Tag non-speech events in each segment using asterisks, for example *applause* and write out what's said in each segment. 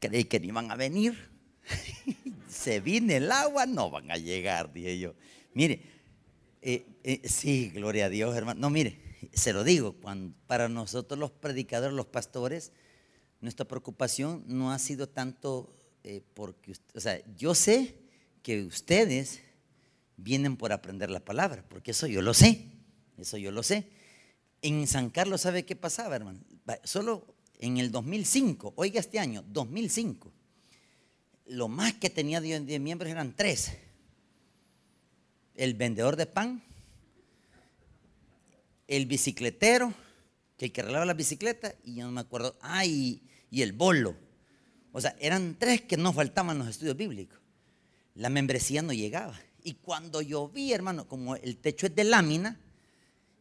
creí que no iban a venir. *laughs* Se viene el agua, no van a llegar, dije yo. Mire, eh, eh, sí, gloria a Dios, hermano. No, mire, se lo digo, cuando, para nosotros los predicadores, los pastores, nuestra preocupación no ha sido tanto eh, porque, o sea, yo sé que ustedes vienen por aprender la palabra, porque eso yo lo sé, eso yo lo sé. En San Carlos, ¿sabe qué pasaba, hermano? Solo en el 2005, oiga este año, 2005, lo más que tenía de, miembros eran tres. El vendedor de pan, el bicicletero, que el que arreglaba la bicicleta, y yo no me acuerdo, ah, y, el bolo. O sea, eran tres que no faltaban los estudios bíblicos. La membresía no llegaba. Y cuando yo vi, hermano, como el techo es de lámina,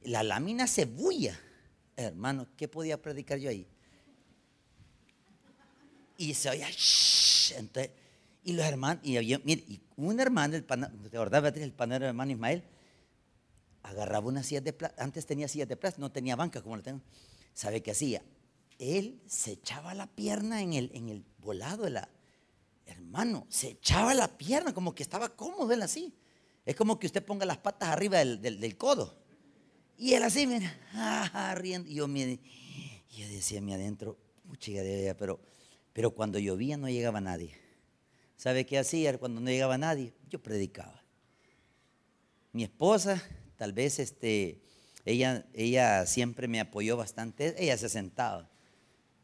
la lámina se bulla. Hermano, ¿qué podía predicar yo ahí? Y se oía, entonces, y los hermanos, y un hermano, el pan, ¿te acordás, Beatriz, el panero hermano Ismael? Agarraba una silla de plástico, antes tenía sillas de plástico, no tenía banca como lo tengo. ¿Sabe qué hacía? Él se echaba la pierna en el, en el volado de hermano, se echaba la pierna, como que estaba cómodo él así. Es como que usted ponga las patas arriba del, del, codo. Y él así, mira, *laughs* ah, riendo. Y yo, mire, yo decía mí adentro, puchiga de pero pero cuando llovía no llegaba nadie. ¿Sabe qué hacía cuando no llegaba nadie? Yo predicaba. Mi esposa, tal vez este, ella, ella siempre me apoyó bastante. Ella se sentaba.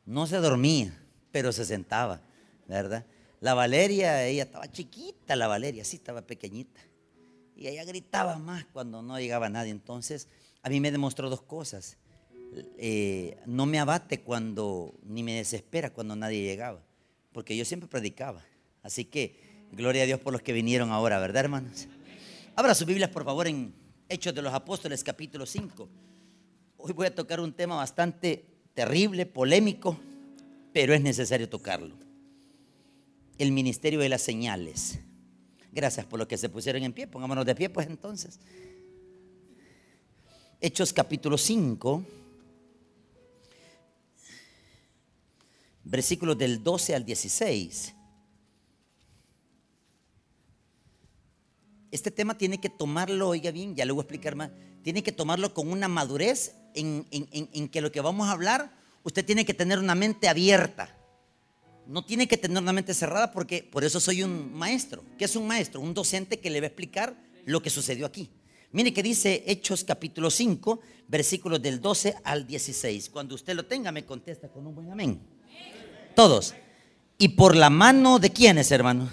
No se dormía, pero se sentaba, ¿verdad? La Valeria, ella estaba chiquita, la Valeria, sí estaba pequeñita. Y ella gritaba más cuando no llegaba nadie. Entonces, a mí me demostró dos cosas. Eh, no me abate cuando, ni me desespera cuando nadie llegaba, porque yo siempre predicaba. Así que, gloria a Dios por los que vinieron ahora, ¿verdad, hermanos? Abra sus Biblias, por favor, en Hechos de los Apóstoles, capítulo 5. Hoy voy a tocar un tema bastante terrible, polémico, pero es necesario tocarlo. El ministerio de las señales. Gracias por lo que se pusieron en pie. Pongámonos de pie, pues entonces. Hechos capítulo 5 versículos del 12 al 16. Este tema tiene que tomarlo, oiga bien, ya le voy a explicar más, tiene que tomarlo con una madurez en, que lo que vamos a hablar, usted tiene que tener una mente abierta. No tiene que tener una mente cerrada porque por eso soy un maestro. ¿Qué es un maestro? Un docente que le va a explicar lo que sucedió aquí. Mire que dice Hechos capítulo 5, versículos del 12 al 16. Cuando usted lo tenga, me contesta con un buen amén. Todos. ¿Y por la mano de quiénes, hermano?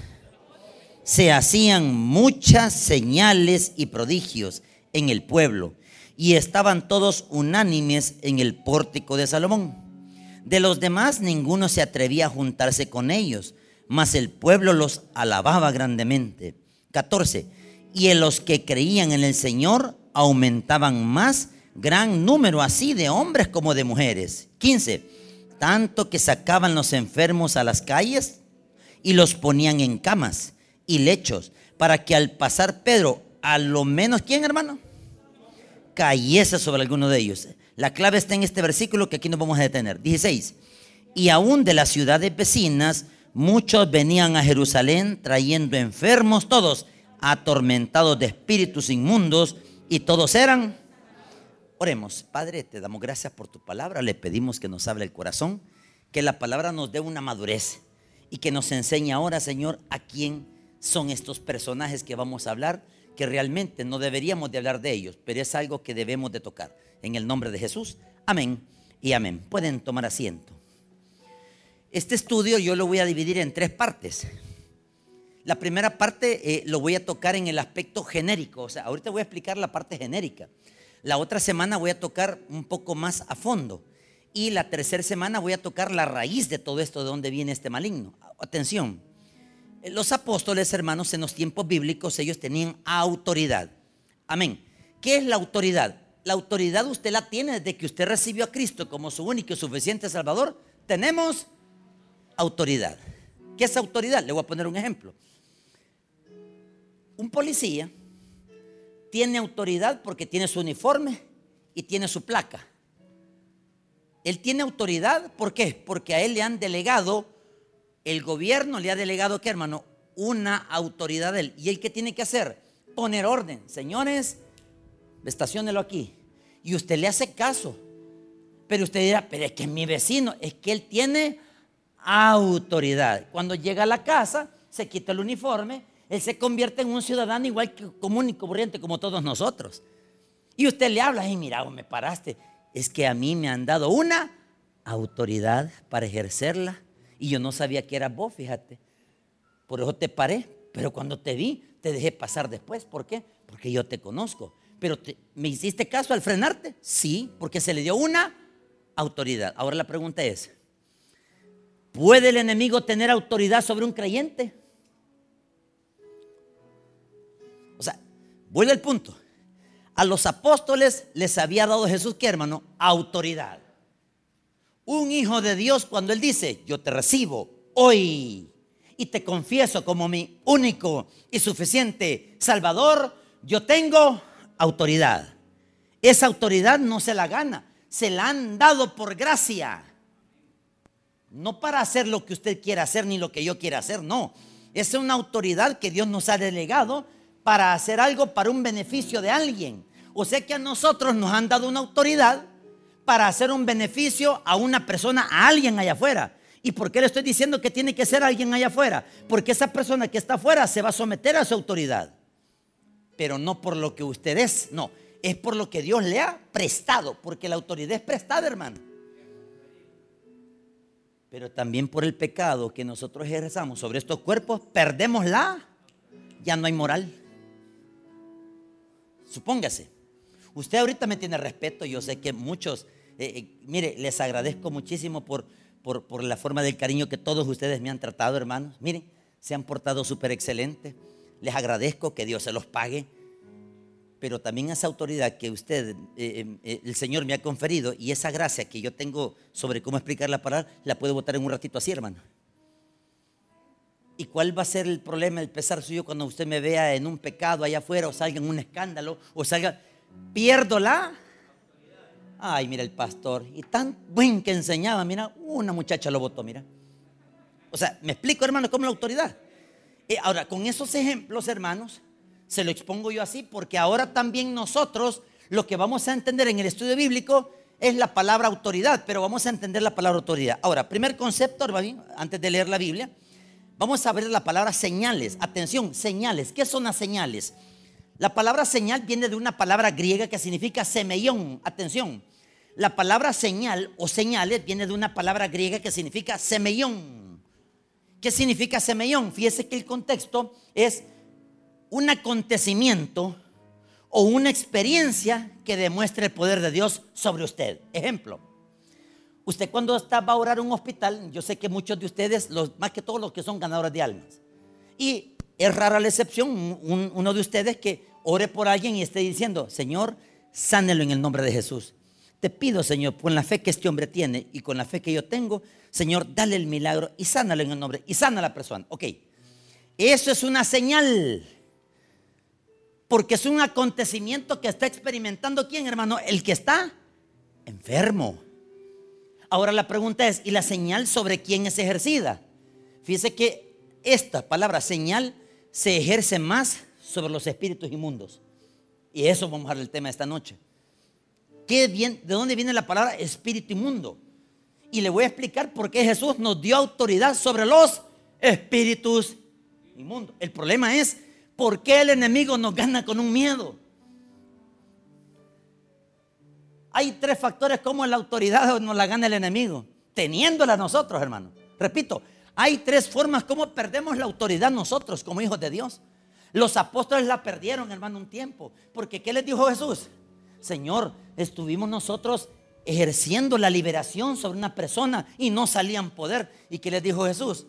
Se hacían muchas señales y prodigios en el pueblo y estaban todos unánimes en el pórtico de Salomón. De los demás ninguno se atrevía a juntarse con ellos, mas el pueblo los alababa grandemente. 14. Y en los que creían en el Señor aumentaban más gran número así de hombres como de mujeres. 15 tanto que sacaban los enfermos a las calles y los ponían en camas y lechos, para que al pasar Pedro, a lo menos, ¿quién hermano? Cayese sobre alguno de ellos. La clave está en este versículo que aquí nos vamos a detener. 16. Y aún de las ciudades vecinas, muchos venían a Jerusalén trayendo enfermos, todos atormentados de espíritus inmundos, y todos eran Oremos, Padre, te damos gracias por tu palabra, le pedimos que nos hable el corazón, que la palabra nos dé una madurez y que nos enseñe ahora, Señor, a quién son estos personajes que vamos a hablar, que realmente no deberíamos de hablar de ellos, pero es algo que debemos de tocar. En el nombre de Jesús, amén y amén. Pueden tomar asiento. Este estudio yo lo voy a dividir en tres partes. La primera parte eh, lo voy a tocar en el aspecto genérico, o sea, ahorita voy a explicar la parte genérica. La otra semana voy a tocar un poco más a fondo. Y la tercera semana voy a tocar la raíz de todo esto, de dónde viene este maligno. Atención. Los apóstoles, hermanos, en los tiempos bíblicos, ellos tenían autoridad. Amén. ¿Qué es la autoridad? La autoridad usted la tiene desde que usted recibió a Cristo como su único y suficiente Salvador. Tenemos autoridad. ¿Qué es autoridad? Le voy a poner un ejemplo. Un policía tiene autoridad porque tiene su uniforme y tiene su placa. Él tiene autoridad, ¿por qué? Porque a él le han delegado El gobierno le ha delegado, ¿qué hermano? Una autoridad de él. ¿Y él qué tiene que hacer? Poner orden. Señores, estacionelo aquí. Y usted le hace caso. Pero usted dirá, pero es que es mi vecino, es que él tiene autoridad. Cuando llega a la casa, se quita el uniforme, él se convierte en un ciudadano igual que común y corriente como todos nosotros. Y usted le habla, y mira, me paraste. Es que a mí me han dado una autoridad para ejercerla y yo no sabía que era vos, fíjate. Por eso te paré, pero cuando te vi, te dejé pasar después. ¿Por qué? Porque yo te conozco. Pero ¿me hiciste caso al frenarte? Sí, porque se le dio una autoridad. Ahora la pregunta es, ¿puede el enemigo tener autoridad sobre un creyente? Vuelve al punto. A los apóstoles les había dado Jesús, ¿qué hermano? Autoridad. Un hijo de Dios cuando él dice, yo te recibo hoy y te confieso como mi único y suficiente Salvador, yo tengo autoridad. Esa autoridad no se la gana, se la han dado por gracia. No para hacer lo que usted quiera hacer ni lo que yo quiera hacer, no. Es una autoridad que Dios nos ha delegado para hacer algo para un beneficio de alguien. O sea que a nosotros nos han dado una autoridad para hacer un beneficio a una persona, a alguien allá afuera. ¿Y por qué le estoy diciendo que tiene que ser alguien allá afuera? Porque esa persona que está afuera se va a someter a su autoridad. Pero no por lo que usted es, no. Es por lo que Dios le ha prestado. Porque la autoridad es prestada, hermano. Pero también por el pecado que nosotros ejerzamos sobre estos cuerpos, perdemos la, ya no hay moral. Supóngase, usted ahorita me tiene respeto, yo sé que muchos, eh, eh, mire, les agradezco muchísimo por, por, por, la forma del cariño que todos ustedes me han tratado, hermanos. Miren, se han portado súper excelente. Les agradezco que Dios se los pague. Pero también esa autoridad que usted, eh, el Señor me ha conferido y esa gracia que yo tengo sobre cómo explicar la palabra, la puedo votar en un ratito así, hermano. ¿Y cuál va a ser el problema, el pesar suyo cuando usted me vea en un pecado allá afuera o salga en un escándalo o salga, pierdo la... Ay, mira el pastor, y tan buen que enseñaba, mira, una muchacha lo votó, mira. O sea, me explico, hermano, cómo la autoridad. Eh, ahora, con esos ejemplos, hermanos, se lo expongo yo así porque ahora también nosotros lo que vamos a entender en el estudio bíblico es la palabra autoridad, pero vamos a entender la palabra autoridad. Ahora, primer concepto, antes de leer la Biblia, Vamos a ver la palabra señales. Atención, señales. ¿Qué son las señales? La palabra señal viene de una palabra griega que significa semellón. Atención. La palabra señal o señales viene de una palabra griega que significa semellón. ¿Qué significa semellón? Fíjese que el contexto es un acontecimiento o una experiencia que demuestre el poder de Dios sobre usted. Ejemplo, Usted cuando está, va a orar en un hospital, yo sé que muchos de ustedes, más que todos los que son ganadores de almas. Y es rara la excepción, uno de ustedes que ore por alguien y esté diciendo, Señor, sánelo en el nombre de Jesús. Te pido, Señor, con la fe que este hombre tiene y con la fe que yo tengo, Señor, dale el milagro y sánalo en el nombre y sana a la persona. Ok, eso es una señal. Porque es un acontecimiento que está experimentando quién, hermano? El que está enfermo. Ahora la pregunta es, ¿y la señal sobre quién es ejercida? Fíjese que esta palabra señal se ejerce más sobre los espíritus inmundos. Y eso vamos a ver el tema esta noche. ¿Qué ¿De dónde viene la palabra espíritu inmundo? Y le voy a explicar por qué Jesús nos dio autoridad sobre los espíritus inmundos. El problema es por qué el enemigo nos gana con un miedo. Hay tres factores como la autoridad nos la gana el enemigo, teniéndola nosotros, hermano. Repito, hay tres formas como perdemos la autoridad nosotros como hijos de Dios. Los apóstoles la perdieron, hermano, un tiempo. Porque ¿qué les dijo Jesús? Señor, estuvimos nosotros ejerciendo la liberación sobre una persona y no salían poder. ¿Y qué les dijo Jesús?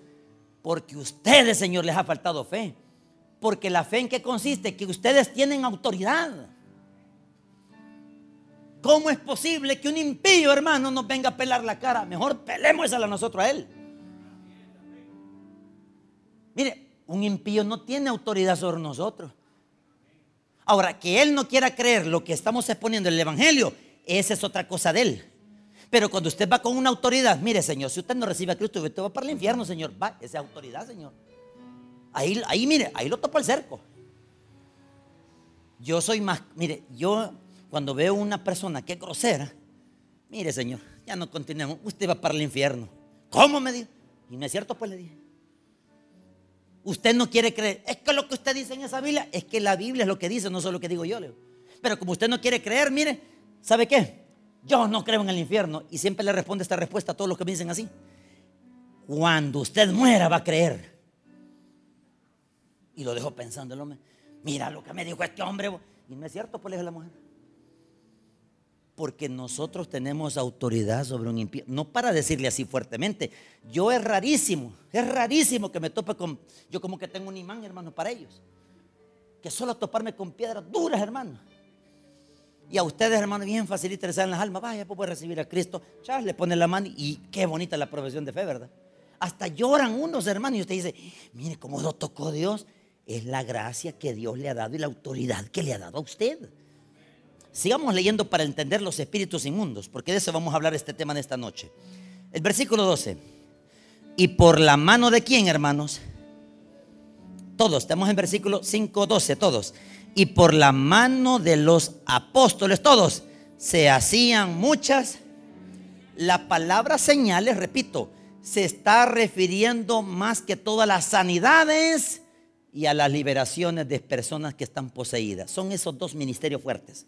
Porque ustedes, Señor, les ha faltado fe. Porque la fe en qué consiste? Que ustedes tienen autoridad. ¿Cómo es posible que un impío hermano nos venga a pelar la cara? Mejor pelemos a nosotros a él. Mire, un impío no tiene autoridad sobre nosotros. Ahora, que él no quiera creer lo que estamos exponiendo en el Evangelio, esa es otra cosa de él. Pero cuando usted va con una autoridad, mire, Señor, si usted no recibe a Cristo, usted va para el infierno, Señor. Va, esa autoridad, Señor. Ahí, ahí, mire, ahí lo topa el cerco. Yo soy más, mire, yo cuando veo una persona que es grosera, mire, Señor, ya no continuemos, usted va para el infierno. ¿Cómo me dijo? Y no es cierto, pues le dije. Usted no quiere creer. Es que lo que usted dice en esa Biblia, es que la Biblia es lo que dice, no solo lo que digo yo. Pero como usted no quiere creer, mire, ¿sabe qué? Yo no creo en el infierno. Y siempre le responde esta respuesta a todos los que me dicen así. Cuando usted muera va a creer. Y lo dejo pensando el hombre. Mira lo que me dijo este hombre. Y no es cierto, pues le dijo la mujer. Porque nosotros tenemos autoridad sobre un impío. No para decirle así fuertemente. Yo es rarísimo, es rarísimo que me tope con. Yo como que tengo un imán, hermano, para ellos. Que solo toparme con piedras duras, hermano. Y a ustedes, hermano, bien facilita les dan las almas. Vaya, pues puede recibir a Cristo. Ya le pone la mano y qué bonita la profesión de fe, ¿verdad? Hasta lloran unos, hermanos. Y usted dice, mire cómo lo tocó Dios. Es la gracia que Dios le ha dado y la autoridad que le ha dado a usted. Sigamos leyendo para entender los espíritus inmundos, porque de eso vamos a hablar este tema de esta noche. El versículo 12. ¿Y por la mano de quién, hermanos? Todos, estamos en versículo 5, 12, todos. Y por la mano de los apóstoles, todos, se hacían muchas. La palabra señales, repito, se está refiriendo más que todas las sanidades y a las liberaciones de personas que están poseídas. Son esos dos ministerios fuertes.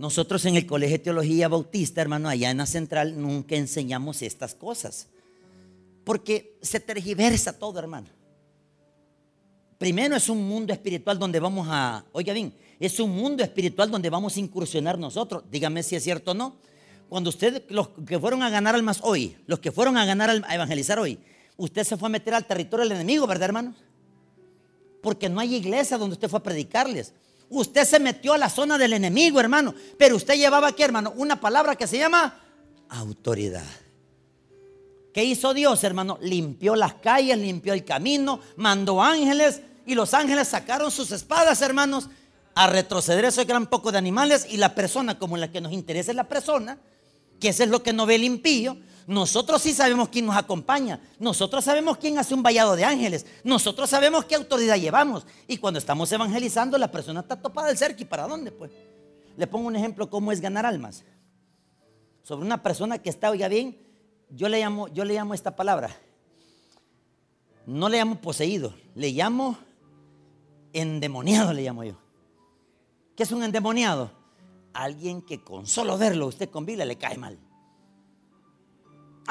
Nosotros en el Colegio de Teología Bautista, hermano, allá en la central, nunca enseñamos estas cosas. Porque se tergiversa todo, hermano. Primero es un mundo espiritual donde vamos a, oiga bien, es un mundo espiritual donde vamos a incursionar nosotros. Dígame si es cierto o no. Cuando ustedes, los que fueron a ganar almas hoy, los que fueron a ganar, a evangelizar hoy, usted se fue a meter al territorio del enemigo, ¿verdad, hermano? Porque no hay iglesia donde usted fue a predicarles. Usted se metió a la zona del enemigo, hermano. Pero usted llevaba aquí, hermano, una palabra que se llama autoridad. ¿Qué hizo Dios, hermano? Limpió las calles, limpió el camino, mandó ángeles y los ángeles sacaron sus espadas, hermanos, a retroceder ese gran poco de animales y la persona como la que nos interesa es la persona, que eso es lo que no ve el impío, nosotros sí sabemos quién nos acompaña. Nosotros sabemos quién hace un vallado de ángeles. Nosotros sabemos qué autoridad llevamos. Y cuando estamos evangelizando, la persona está topada del cerco. ¿Y para dónde, pues? Le pongo un ejemplo cómo es ganar almas. Sobre una persona que está, oiga bien, yo le llamo, yo le llamo esta palabra. No le llamo poseído, le llamo endemoniado, le llamo yo. ¿Qué es un endemoniado? Alguien que con solo verlo usted con Biblia le cae mal.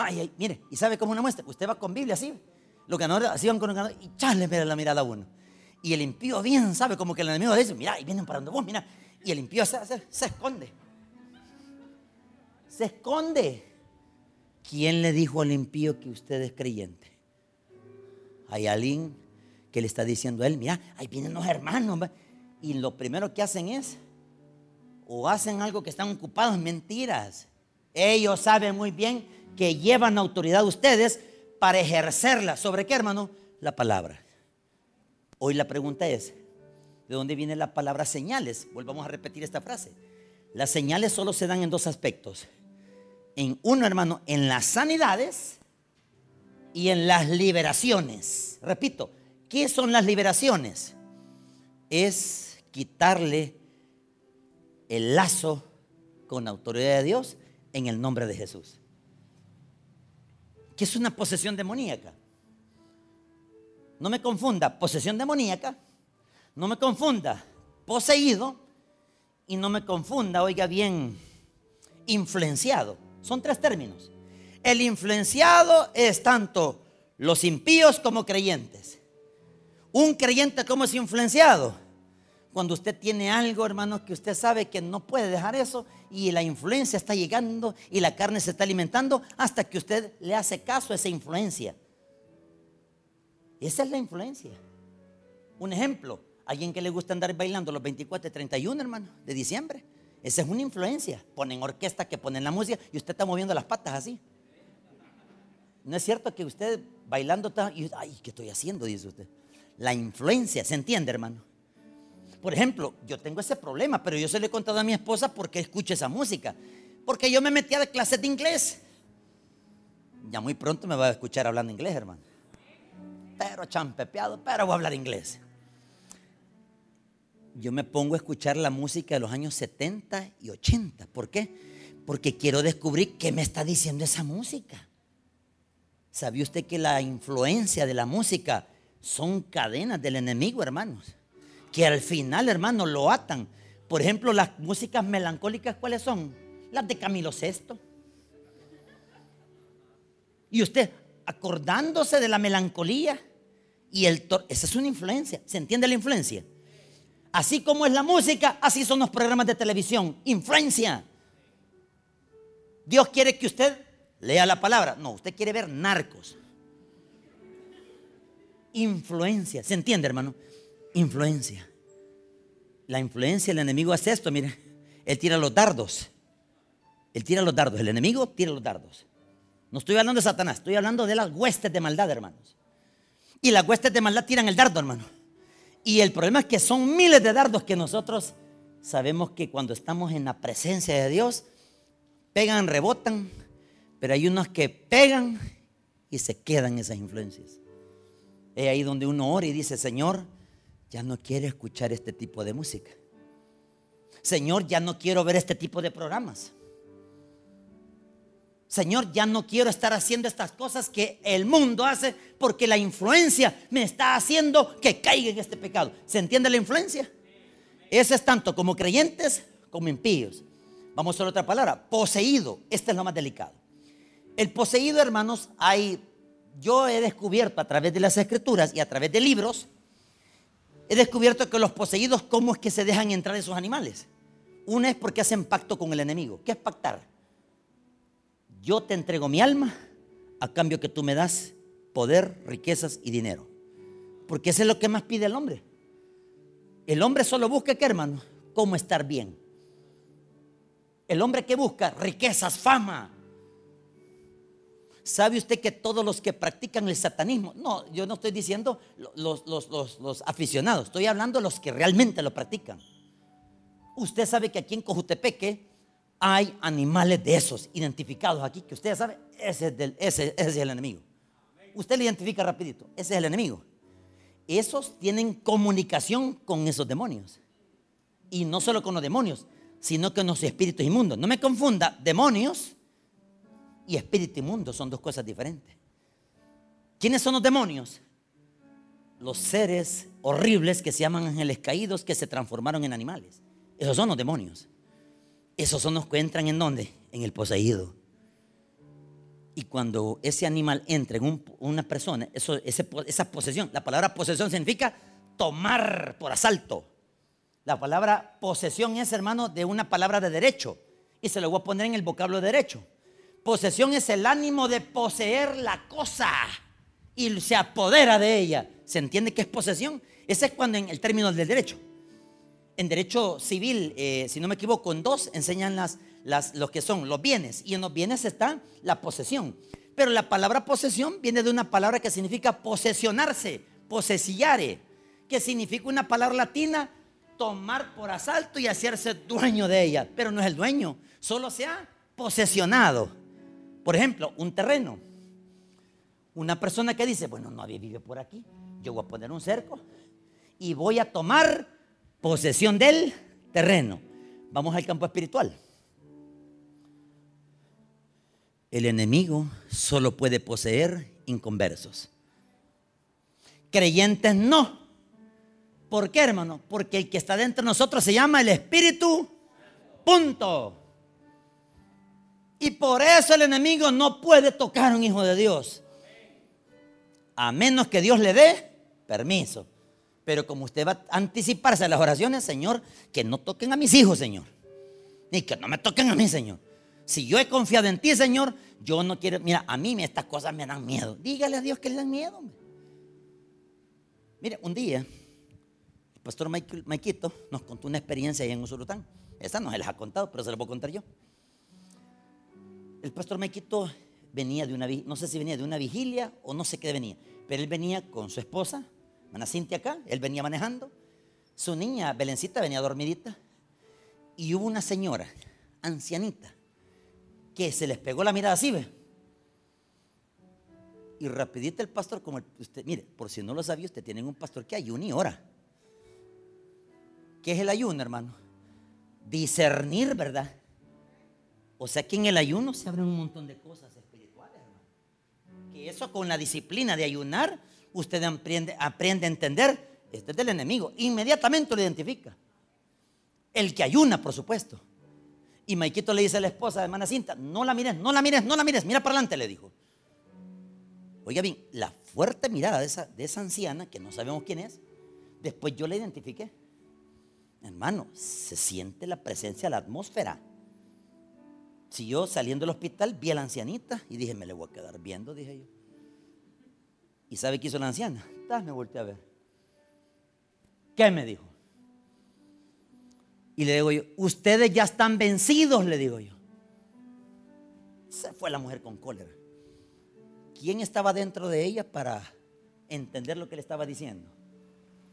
Ay, ay, mire, ¿y sabe cómo una muestra? Usted va con Biblia así. Los ganadores así van con el ganador y chale, la mirada a uno. Y el impío bien sabe como que el enemigo dice, mira, y vienen para donde vos, mira. Y el impío se, se esconde. Se esconde. ¿Quién le dijo al impío que usted es creyente? Hay alguien que le está diciendo a él, mira, ahí vienen los hermanos. Y lo primero que hacen es, o hacen algo que están ocupados, mentiras. Ellos saben muy bien que llevan autoridad ustedes para ejercerla. ¿Sobre qué, hermano? La palabra. Hoy la pregunta es, ¿de dónde viene la palabra señales? Volvamos a repetir esta frase. Las señales solo se dan en dos aspectos. En uno, hermano, en las sanidades y en las liberaciones. Repito, ¿qué son las liberaciones? Es quitarle el lazo con autoridad de Dios en el nombre de Jesús que es una posesión demoníaca. No me confunda, posesión demoníaca. No me confunda, poseído. Y no me confunda, oiga bien, influenciado. Son tres términos. El influenciado es tanto los impíos como creyentes. Un creyente, ¿cómo es influenciado? Cuando usted tiene algo, hermano, que usted sabe que no puede dejar eso y la influencia está llegando y la carne se está alimentando hasta que usted le hace caso a esa influencia. Esa es la influencia. Un ejemplo, alguien que le gusta andar bailando los 24 y 31, hermano, de diciembre. Esa es una influencia. Ponen orquesta que ponen la música y usted está moviendo las patas así. No es cierto que usted bailando está, y, ay, ¿qué estoy haciendo? Dice usted. La influencia, ¿se entiende, hermano? Por ejemplo, yo tengo ese problema, pero yo se lo he contado a mi esposa porque escucho esa música. Porque yo me metía de clases de inglés. Ya muy pronto me va a escuchar hablando inglés, hermano. Pero champepeado, pero voy a hablar inglés. Yo me pongo a escuchar la música de los años 70 y 80. ¿Por qué? Porque quiero descubrir qué me está diciendo esa música. ¿Sabía usted que la influencia de la música son cadenas del enemigo, hermanos? Que al final, hermanos, lo atan. Por ejemplo, las músicas melancólicas, ¿cuáles son? Las de Camilo VI. Y usted, acordándose de la melancolía y el... Esa es una influencia. ¿Se entiende la influencia? Así como es la música, así son los programas de televisión. Influencia. Dios quiere que usted lea la palabra. No, usted quiere ver narcos. Influencia. ¿Se entiende, hermano? Influencia. La influencia del enemigo hace esto, mire. Él tira los dardos. Él tira los dardos. El enemigo tira los dardos. No estoy hablando de Satanás, estoy hablando de las huestes de maldad, hermanos. Y las huestes de maldad tiran el dardo, hermano. Y el problema es que son miles de dardos que nosotros sabemos que cuando estamos en la presencia de Dios, pegan, rebotan, pero hay unos que pegan y se quedan esas influencias. Es ahí donde uno ora y dice, Señor, ya no quiero escuchar este tipo de música. Señor, ya no quiero ver este tipo de programas. Señor, ya no quiero estar haciendo estas cosas que el mundo hace porque la influencia me está haciendo que caiga en este pecado. ¿Se entiende la influencia? Eso es tanto como creyentes como impíos. Vamos a otra palabra, poseído. Este es lo más delicado. El poseído, hermanos, hay, yo he descubierto a través de las escrituras y a través de libros, he descubierto que los poseídos, ¿cómo es que se dejan entrar esos animales? Una es porque hacen pacto con el enemigo. ¿Qué es pactar? yo te entrego mi alma a cambio que tú me das poder, riquezas y dinero. Porque eso es lo que más pide el hombre. El hombre solo busca, ¿qué hermano? Cómo estar bien. El hombre que busca riquezas, fama. ¿Sabe usted que todos los que practican el satanismo, no, yo no estoy diciendo los, los aficionados, estoy hablando de los que realmente lo practican. Usted sabe que aquí en Cojutepeque hay animales de esos identificados aquí que usted sabe, ese es, ese, es el enemigo. Usted le identifica rapidito, ese es el enemigo. Esos tienen comunicación con esos demonios. Y no solo con los demonios, sino con los espíritus inmundos. No me confunda, demonios y espíritu inmundo son dos cosas diferentes. ¿Quiénes son los demonios? Los seres horribles que se llaman ángeles caídos que se transformaron en animales. Esos son los demonios. Esos son los que entran en dónde? En el poseído. Y cuando ese animal entra en una persona, esa posesión, la palabra posesión significa tomar por asalto. La palabra posesión es, hermano, de una palabra de derecho. Y se lo voy a poner en el vocablo de derecho. Posesión es el ánimo de poseer la cosa y se apodera de ella. ¿Se entiende qué es posesión? Ese es cuando en el término del derecho en derecho civil, eh, si no me equivoco, en dos enseñan las, las, lo que son los bienes. Y en los bienes está la posesión. Pero la palabra posesión viene de una palabra que significa posesionarse, posesiare, que significa una palabra latina, tomar por asalto y hacerse dueño de ella. Pero no es el dueño, solo se ha posesionado. Por ejemplo, un terreno. Una persona que dice, bueno, nadie vive por aquí, yo voy a poner un cerco y voy a tomar posesión del terreno. Vamos al campo espiritual. El enemigo solo puede poseer inconversos. Creyentes no. ¿Por qué, hermano? Porque el que está dentro de nosotros se llama el Espíritu. Punto. Y por eso el enemigo no puede tocar a un hijo de Dios. A menos que Dios le dé permiso. Pero como usted va a anticiparse a las oraciones, Señor, que no toquen a mis hijos, Señor. Ni que no me toquen a mí, Señor. Si yo he confiado en ti, Señor, yo no quiero. Mira, a mí estas cosas me dan miedo. Dígale a Dios que le dan miedo. Mire, un día, el pastor Maikito nos contó una experiencia ahí en Usulután. Esa no se les ha contado, pero se la voy a contar yo. El pastor Maikito venía de una, no sé si venía de una vigilia o no sé qué venía, pero él venía con su esposa, Mana Cintia acá, él venía manejando. Su niña, Belencita, venía dormidita. Y hubo una señora, ancianita, que se les pegó la mirada así, ve. Y rapidito el pastor, como usted, mire, por si no lo sabía, usted tiene un pastor que ayuna y ora. ¿Qué es el ayuno, hermano? Discernir, ¿verdad? O sea que en el ayuno se abren un montón de cosas espirituales, hermano. Que eso con la disciplina de ayunar, usted aprende, aprende a entender, este es del enemigo. Inmediatamente lo identifica. El que ayuna, por supuesto. Y Maikito le dice a la esposa de hermana Cinta, no la mires, no la mires, no la mires, mira para adelante, le dijo. Oiga bien, la fuerte mirada de esa, de esa anciana, que no sabemos quién es, después yo la identifiqué. Hermano, se siente la presencia, la atmósfera. Si yo saliendo del hospital vi a la ancianita y dije, me le voy a quedar viendo, dije yo. ¿Y sabe qué hizo la anciana? me volteé a ver. ¿Qué me dijo? Y le digo yo, ustedes ya están vencidos, le digo yo. Se fue la mujer con cólera. ¿quién estaba dentro de ella para entender lo que le estaba diciendo?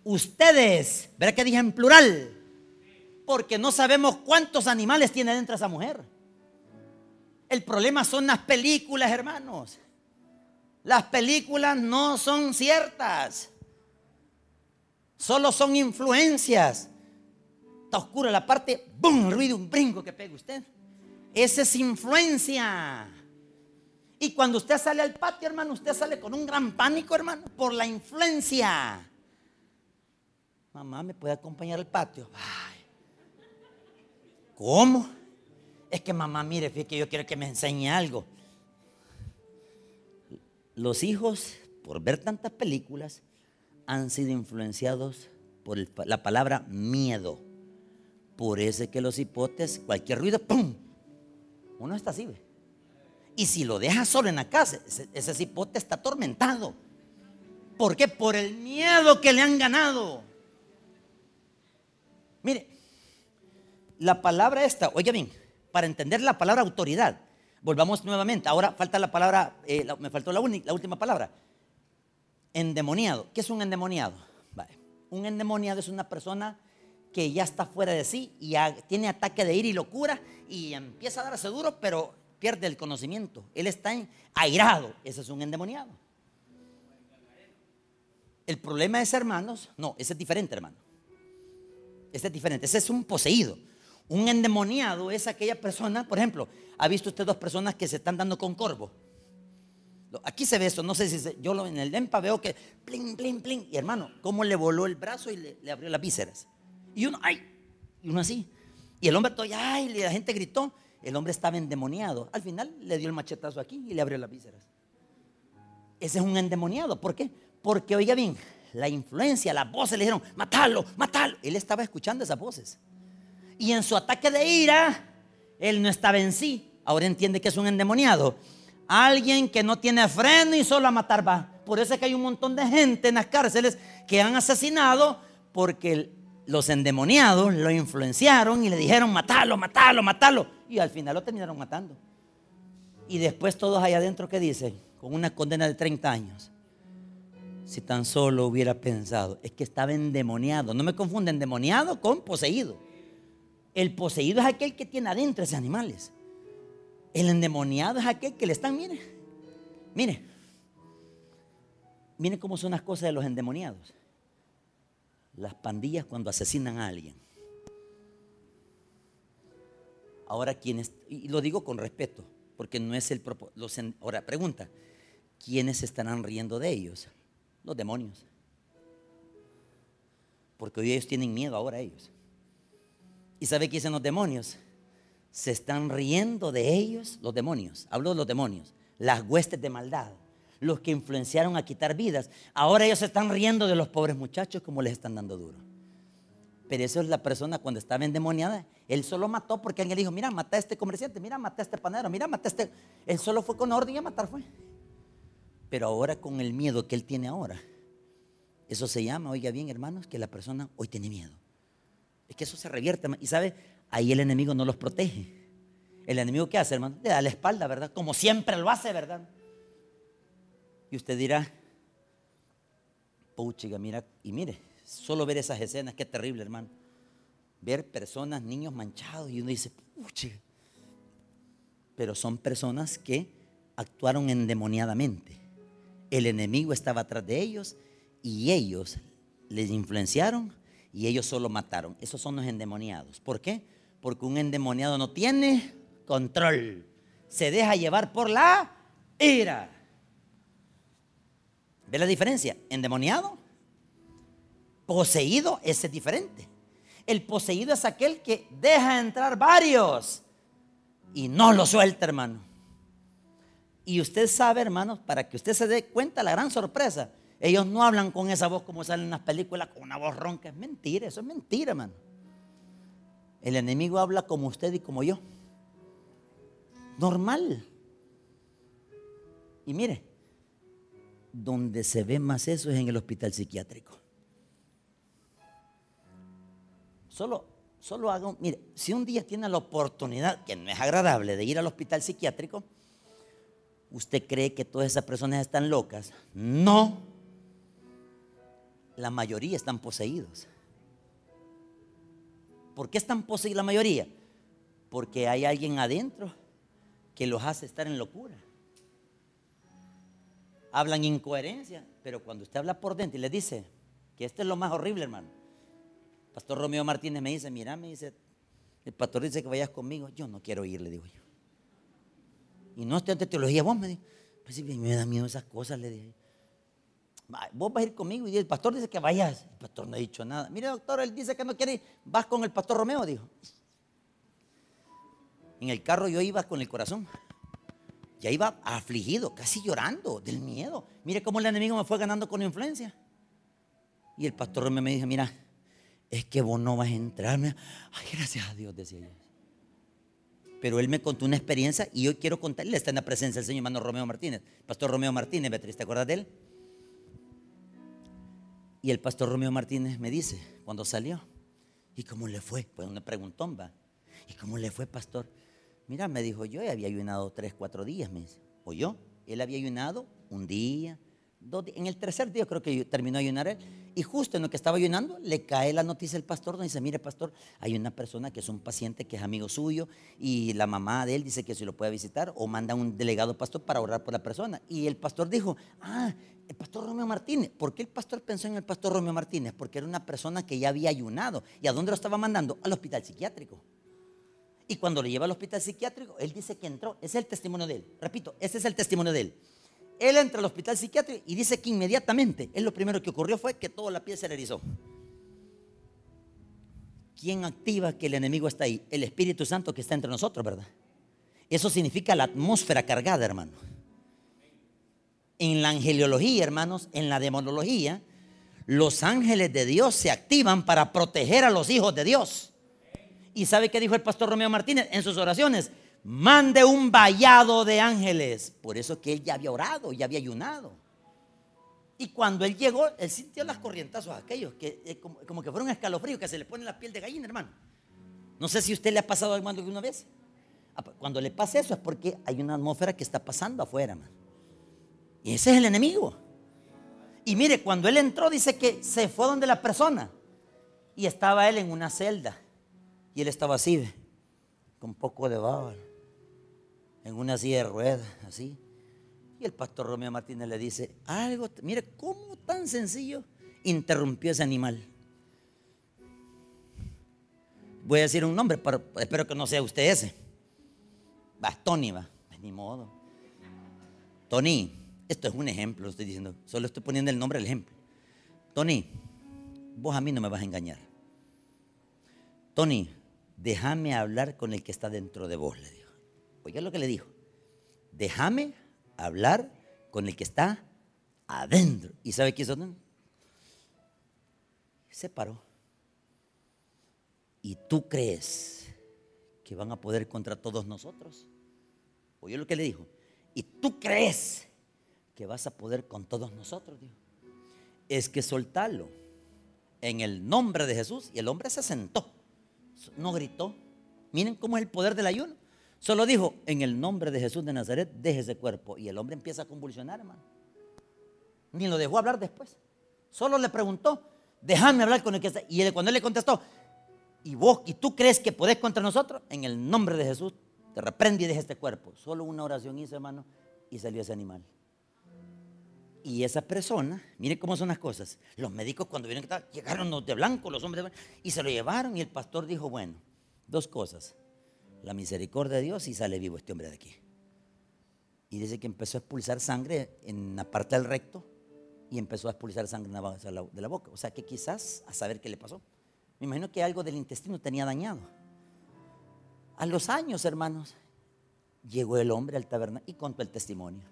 Ustedes, ¿verdad que dije en plural? Porque no sabemos cuántos animales tiene dentro esa mujer. El problema son las películas, hermanos. Las películas no son ciertas. Solo son influencias. Está oscura la parte, ¡bum! Ruido, un brinco que pega usted. Esa es influencia. Y cuando usted sale al patio, hermano, usted sale con un gran pánico, hermano, por la influencia. Mamá, ¿me puede acompañar al patio? ¿Cómo? Es que mamá, mire, fíjate que yo quiero que me enseñe algo. Los hijos, por ver tantas películas, han sido influenciados por la palabra miedo. Por eso es que los hipotes, cualquier ruido, ¡pum! Uno está así. Y si lo deja solo en la casa, ese, cipote está atormentado. ¿Por qué? Por el miedo que le han ganado. Mire, la palabra esta, oiga bien, para entender la palabra autoridad, volvamos nuevamente. Ahora falta la palabra, eh, me faltó la, última palabra. Endemoniado. ¿Qué es un endemoniado? Un endemoniado es una persona que ya está fuera de sí y tiene ataque de ira y locura y empieza a darse duro, pero pierde el conocimiento. Él está airado. Ese es un endemoniado. El problema es, hermanos, no, ese es diferente, hermano. Ese es diferente. Ese es un poseído. Un endemoniado es aquella persona, por ejemplo, ¿ha visto usted dos personas que se están dando con corvo? Aquí se ve eso, no sé si yo en el DEMPA veo que plin, plin, plin. Y hermano, cómo le voló el brazo y le, abrió las vísceras. Y uno, ay, y uno así. Y el hombre todo, ay, y la gente gritó. El hombre estaba endemoniado. Al final le dio el machetazo aquí y le abrió las vísceras. Ese es un endemoniado. ¿Por qué? Porque, oiga bien, la influencia, las voces le dijeron, matalo, matalo. Él estaba escuchando esas voces. Y en su ataque de ira, él no estaba en sí. Ahora entiende que es un endemoniado. Alguien que no tiene freno y solo a matar va. Por eso es que hay un montón de gente en las cárceles que han asesinado porque los endemoniados lo influenciaron y le dijeron, matalo, matalo, matalo. Y al final lo terminaron matando. Y después todos allá adentro, ¿qué dicen? Con una condena de 30 años. Si tan solo hubiera pensado, es que estaba endemoniado. No me confunden, endemoniado con poseído. El poseído es aquel que tiene adentro esos animales. El endemoniado es aquel que le están, mire, mire, mire cómo son las cosas de los endemoniados las pandillas cuando asesinan a alguien. Ahora, ¿quiénes? Y lo digo con respeto, porque no es el propósito. Ahora, pregunta, ¿quiénes estarán riendo de ellos? Los demonios. Porque hoy ellos tienen miedo ahora ellos. ¿Y sabe qué dicen los demonios? Se están riendo de ellos, los demonios. Hablo de los demonios, las huestes de maldad los que influenciaron a quitar vidas. Ahora ellos se están riendo de los pobres muchachos como les están dando duro. Pero eso es la persona cuando estaba endemoniada. Él solo mató porque alguien dijo, mira, mata a este comerciante, mira, mata a este panero, mira, mata a este... Él solo fue con orden y a matar fue. Pero ahora con el miedo que él tiene ahora. Eso se llama, oiga bien hermanos, que la persona hoy tiene miedo. Es que eso se revierte. Y sabe, ahí el enemigo no los protege. El enemigo ¿qué hace, hermano? Le da la espalda, ¿verdad? Como siempre lo hace, ¿verdad? Y usted dirá, puchiga, mira, y mire, solo ver esas escenas, qué terrible, hermano. Ver personas, niños manchados, y uno dice, puchiga. pero son personas que actuaron endemoniadamente. El enemigo estaba atrás de ellos y ellos les influenciaron y ellos solo mataron. Esos son los endemoniados. ¿Por qué? Porque un endemoniado no tiene control. Se deja llevar por la ira. ¿Ve la diferencia? Endemoniado, poseído, ese es diferente. El poseído es aquel que deja entrar varios y no lo suelta, hermano. Y usted sabe, hermano, para que usted se dé cuenta la gran sorpresa, ellos no hablan con esa voz como salen en las películas, con una voz ronca. Es mentira, eso es mentira, hermano. El enemigo habla como usted y como yo. Normal. Y mire, donde se ve más eso es en el hospital psiquiátrico. Solo, solo haga, mire, si un día tiene la oportunidad, que no es agradable, de ir al hospital psiquiátrico, ¿usted cree que todas esas personas están locas? No. La mayoría están poseídos. ¿Por qué están poseídos la mayoría? Porque hay alguien adentro que los hace estar en locura hablan incoherencia, pero cuando usted habla por dentro y le dice que esto es lo más horrible, hermano. Pastor Romeo Martínez me dice, mira, me dice, el pastor dice que vayas conmigo. Yo no quiero ir, le digo yo. Y no estoy ante teología, vos me dijo. Pues sí, me da miedo esas cosas, le dije. Vos vas a ir conmigo y el pastor dice que vayas. El pastor no ha dicho nada. Mire, doctor, él dice que no quiere ir. Vas con el pastor Romeo, dijo. En el carro yo iba con el corazón. Ya iba afligido, casi llorando del miedo. Mire cómo el enemigo me fue ganando con influencia. Y el pastor me dijo, mira, es que vos no vas a entrarme. Ay, gracias a Dios, decía yo. Pero él me contó una experiencia y hoy quiero contarle. Está en la presencia del Señor hermano Romeo Martínez. Pastor Romeo Martínez, Beatriz, ¿te acuerdas de él? Y el pastor Romeo Martínez me dice, cuando salió, ¿y cómo le fue? Pues una preguntón va. ¿Y cómo le fue, pastor? Mira, me dijo, yo había ayunado tres, cuatro días, me dice. ¿O yo? Él había ayunado un día, En el tercer día creo que terminó de ayunar él. Y justo en lo que estaba ayunando, le cae la noticia al pastor, donde dice, mire pastor, hay una persona que es un paciente que es amigo suyo y la mamá de él dice que si lo puede visitar o manda un delegado pastor para orar por la persona. Y el pastor dijo, ah, el pastor Romeo Martínez. ¿Por qué el pastor pensó en el pastor Romeo Martínez? Porque era una persona que ya había ayunado. ¿Y a dónde lo estaba mandando? Al hospital psiquiátrico. Y cuando le lleva al hospital psiquiátrico, él dice que entró. Ese es el testimonio de él. Repito, ese es el testimonio de él. Él entra al hospital psiquiátrico y dice que inmediatamente, él lo primero que ocurrió fue que toda la piel se le erizó. ¿Quién activa que el enemigo está ahí? El Espíritu Santo que está entre nosotros, ¿verdad? Eso significa la atmósfera cargada, hermano. En la angeliología, hermanos, en la demonología, los ángeles de Dios se activan para proteger a los hijos de Dios. ¿Y sabe qué dijo el pastor Romeo Martínez en sus oraciones? Mande un vallado de ángeles. Por eso que él ya había orado, ya había ayunado. Y cuando él llegó, él sintió las corrientazos aquellos, que eh, como, que fueron escalofríos, que se le pone la piel de gallina, hermano. No sé si usted le ha pasado algo alguna vez. Ah, pues, cuando le pasa eso es porque hay una atmósfera que está pasando afuera, hermano. Y ese es el enemigo. Y mire, cuando él entró, dice que se fue donde la persona. Y estaba él en una celda. Y él estaba así, con poco de baba, en una silla de ruedas, así. Y el pastor Romeo Martínez le dice, algo, mire, ¿cómo tan sencillo interrumpió ese animal? Voy a decir un nombre, pero espero que no sea usted ese. Va, Tony, va, ni modo. Tony, esto es un ejemplo, estoy diciendo, solo estoy poniendo el nombre del ejemplo. Tony, vos a mí no me vas a engañar. Tony, déjame hablar con el que está dentro de vos, le. Oiga lo que le dijo. Déjame hablar con el que está adentro. ¿Y sabe qué hizo? Se paró. ¿Y tú crees que van a poder contra todos nosotros? Oye lo que le dijo. ¿Y tú crees que vas a poder con todos nosotros? Dijo. Es que soltarlo en el nombre de Jesús. Y el hombre se sentó no gritó. Miren cómo es el poder del ayuno. Solo dijo, en el nombre de Jesús de Nazaret, deje ese cuerpo. Y el hombre empieza a convulsionar, hermano. Ni lo dejó hablar después. Solo le preguntó, déjame hablar con el que está. Y cuando él le contestó, ¿y vos, y tú crees que podés contra nosotros? En el nombre de Jesús, te reprende y deja este cuerpo. Solo una oración hizo, hermano, y salió ese animal. Y esa persona, mire cómo son las cosas. Los médicos cuando vieron que estaba, llegaron los de blanco, los hombres de blanco, y se lo llevaron y el pastor dijo, bueno, dos cosas. La misericordia de Dios y sale vivo este hombre de aquí. Y dice que empezó a expulsar sangre en la parte del recto y empezó a expulsar sangre de la boca. O sea que quizás a saber qué le pasó. Me imagino que algo del intestino tenía dañado. A los años, hermanos, llegó el hombre al taberna y contó el testimonio.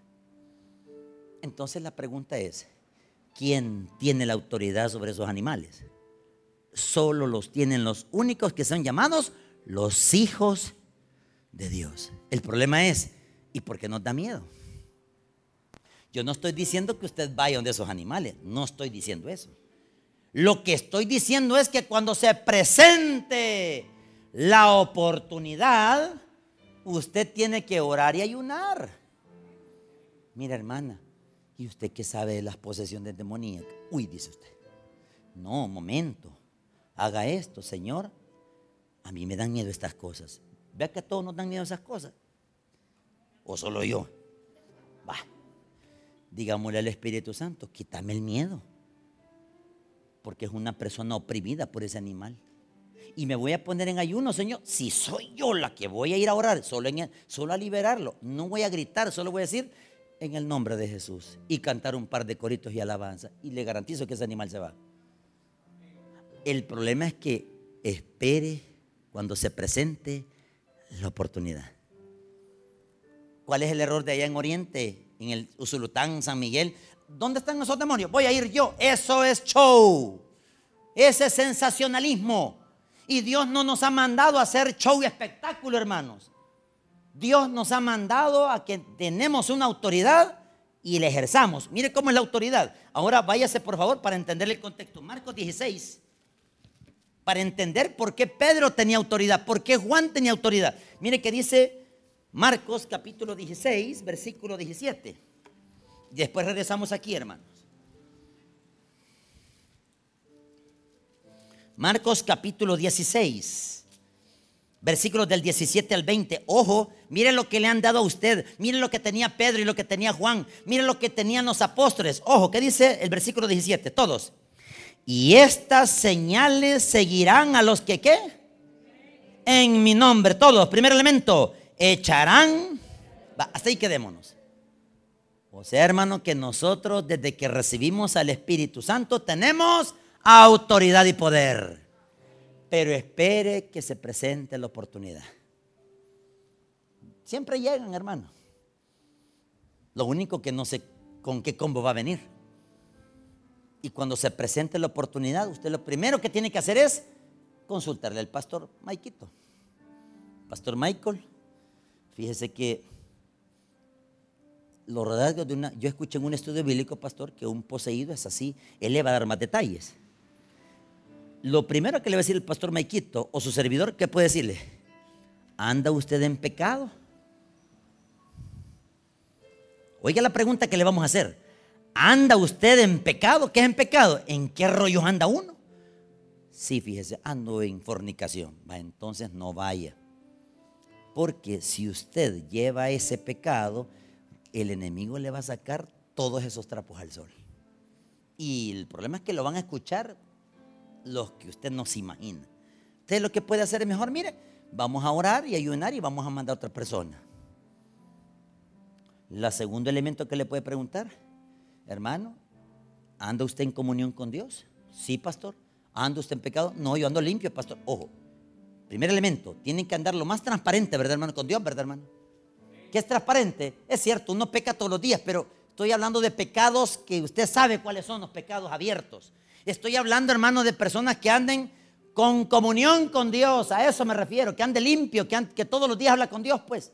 Entonces la pregunta es, ¿quién tiene la autoridad sobre esos animales? Solo los tienen los únicos que son llamados los hijos de Dios. El problema es, ¿y por qué nos da miedo? Yo no estoy diciendo que usted vaya donde esos animales, no estoy diciendo eso. Lo que estoy diciendo es que cuando se presente la oportunidad, usted tiene que orar y ayunar. Mira, hermana, ¿Y usted qué sabe de las posesiones demoníacas? Uy, dice usted. No, momento. Haga esto, Señor. A mí me dan miedo estas cosas. Vea que a todos nos dan miedo esas cosas. O solo yo. Va. Digámosle al Espíritu Santo, quítame el miedo. Porque es una persona oprimida por ese animal. Y me voy a poner en ayuno, Señor. Si soy yo la que voy a ir a orar, solo, solo a liberarlo. No voy a gritar, solo voy a decir, en el nombre de Jesús y cantar un par de coritos y alabanza. Y le garantizo que ese animal se va. El problema es que espere cuando se presente la oportunidad. ¿Cuál es el error de allá en Oriente? En el Usulután, San Miguel. ¿Dónde están esos demonios? Voy a ir yo. Eso es show. Ese es sensacionalismo. Y Dios no nos ha mandado a hacer show y espectáculo, hermanos. Dios nos ha mandado a que tenemos una autoridad y la ejerzamos. Mire cómo es la autoridad. Ahora váyase por favor para entender el contexto. Marcos 16. Para entender por qué Pedro tenía autoridad, por qué Juan tenía autoridad. Mire que dice Marcos capítulo 16, versículo 17. Después regresamos aquí, hermanos. Marcos capítulo 16 versículos del 17 al 20. Ojo, mire lo que le han dado a usted. Mire lo que tenía Pedro y lo que tenía Juan. Mire lo que tenían los apóstoles. Ojo, ¿qué dice el versículo 17? Todos. Y estas señales seguirán a los que qué? En mi nombre, todos. Primer elemento, echarán. hasta ahí quedémonos. O sea, hermano, que nosotros desde que recibimos al Espíritu Santo tenemos autoridad y poder pero espere que se presente la oportunidad. Siempre llegan, hermano. Lo único que no sé con qué combo va a venir. Y cuando se presente la oportunidad, usted lo primero que tiene que hacer es consultarle al pastor Maikito. Pastor Michael, fíjese que los rasgos de una. Yo escuché en un estudio bíblico, pastor, que un poseído es así. Él le va a dar más detalles lo primero que le va a decir el pastor Maikito o su servidor, ¿qué puede decirle? ¿Anda usted en pecado? Oiga la pregunta que le vamos a hacer. ¿Anda usted en pecado? ¿Qué es en pecado? ¿En qué rollos anda uno? Sí, fíjese, ando en fornicación. Entonces no vaya. Porque si usted lleva ese pecado, el enemigo le va a sacar todos esos trapos al sol. Y el problema es que lo van a escuchar los que usted no se imagina. Usted lo que puede hacer es mejor, mire, vamos a orar y ayunar y vamos a mandar a otra persona. La segundo elemento que le puede preguntar, hermano, ¿anda usted en comunión con Dios? Sí, pastor. ¿Anda usted en pecado? No, yo ando limpio, pastor. Ojo, primer elemento, tienen que andar lo más transparente, ¿verdad, hermano? Con Dios, ¿verdad, hermano? ¿Qué es transparente? Es cierto, uno peca todos los días, pero estoy hablando de pecados que usted sabe cuáles son los pecados abiertos. Estoy hablando, hermano, de personas que anden con comunión con Dios. A eso me refiero, que ande limpio, que, que todos los días habla con Dios, pues.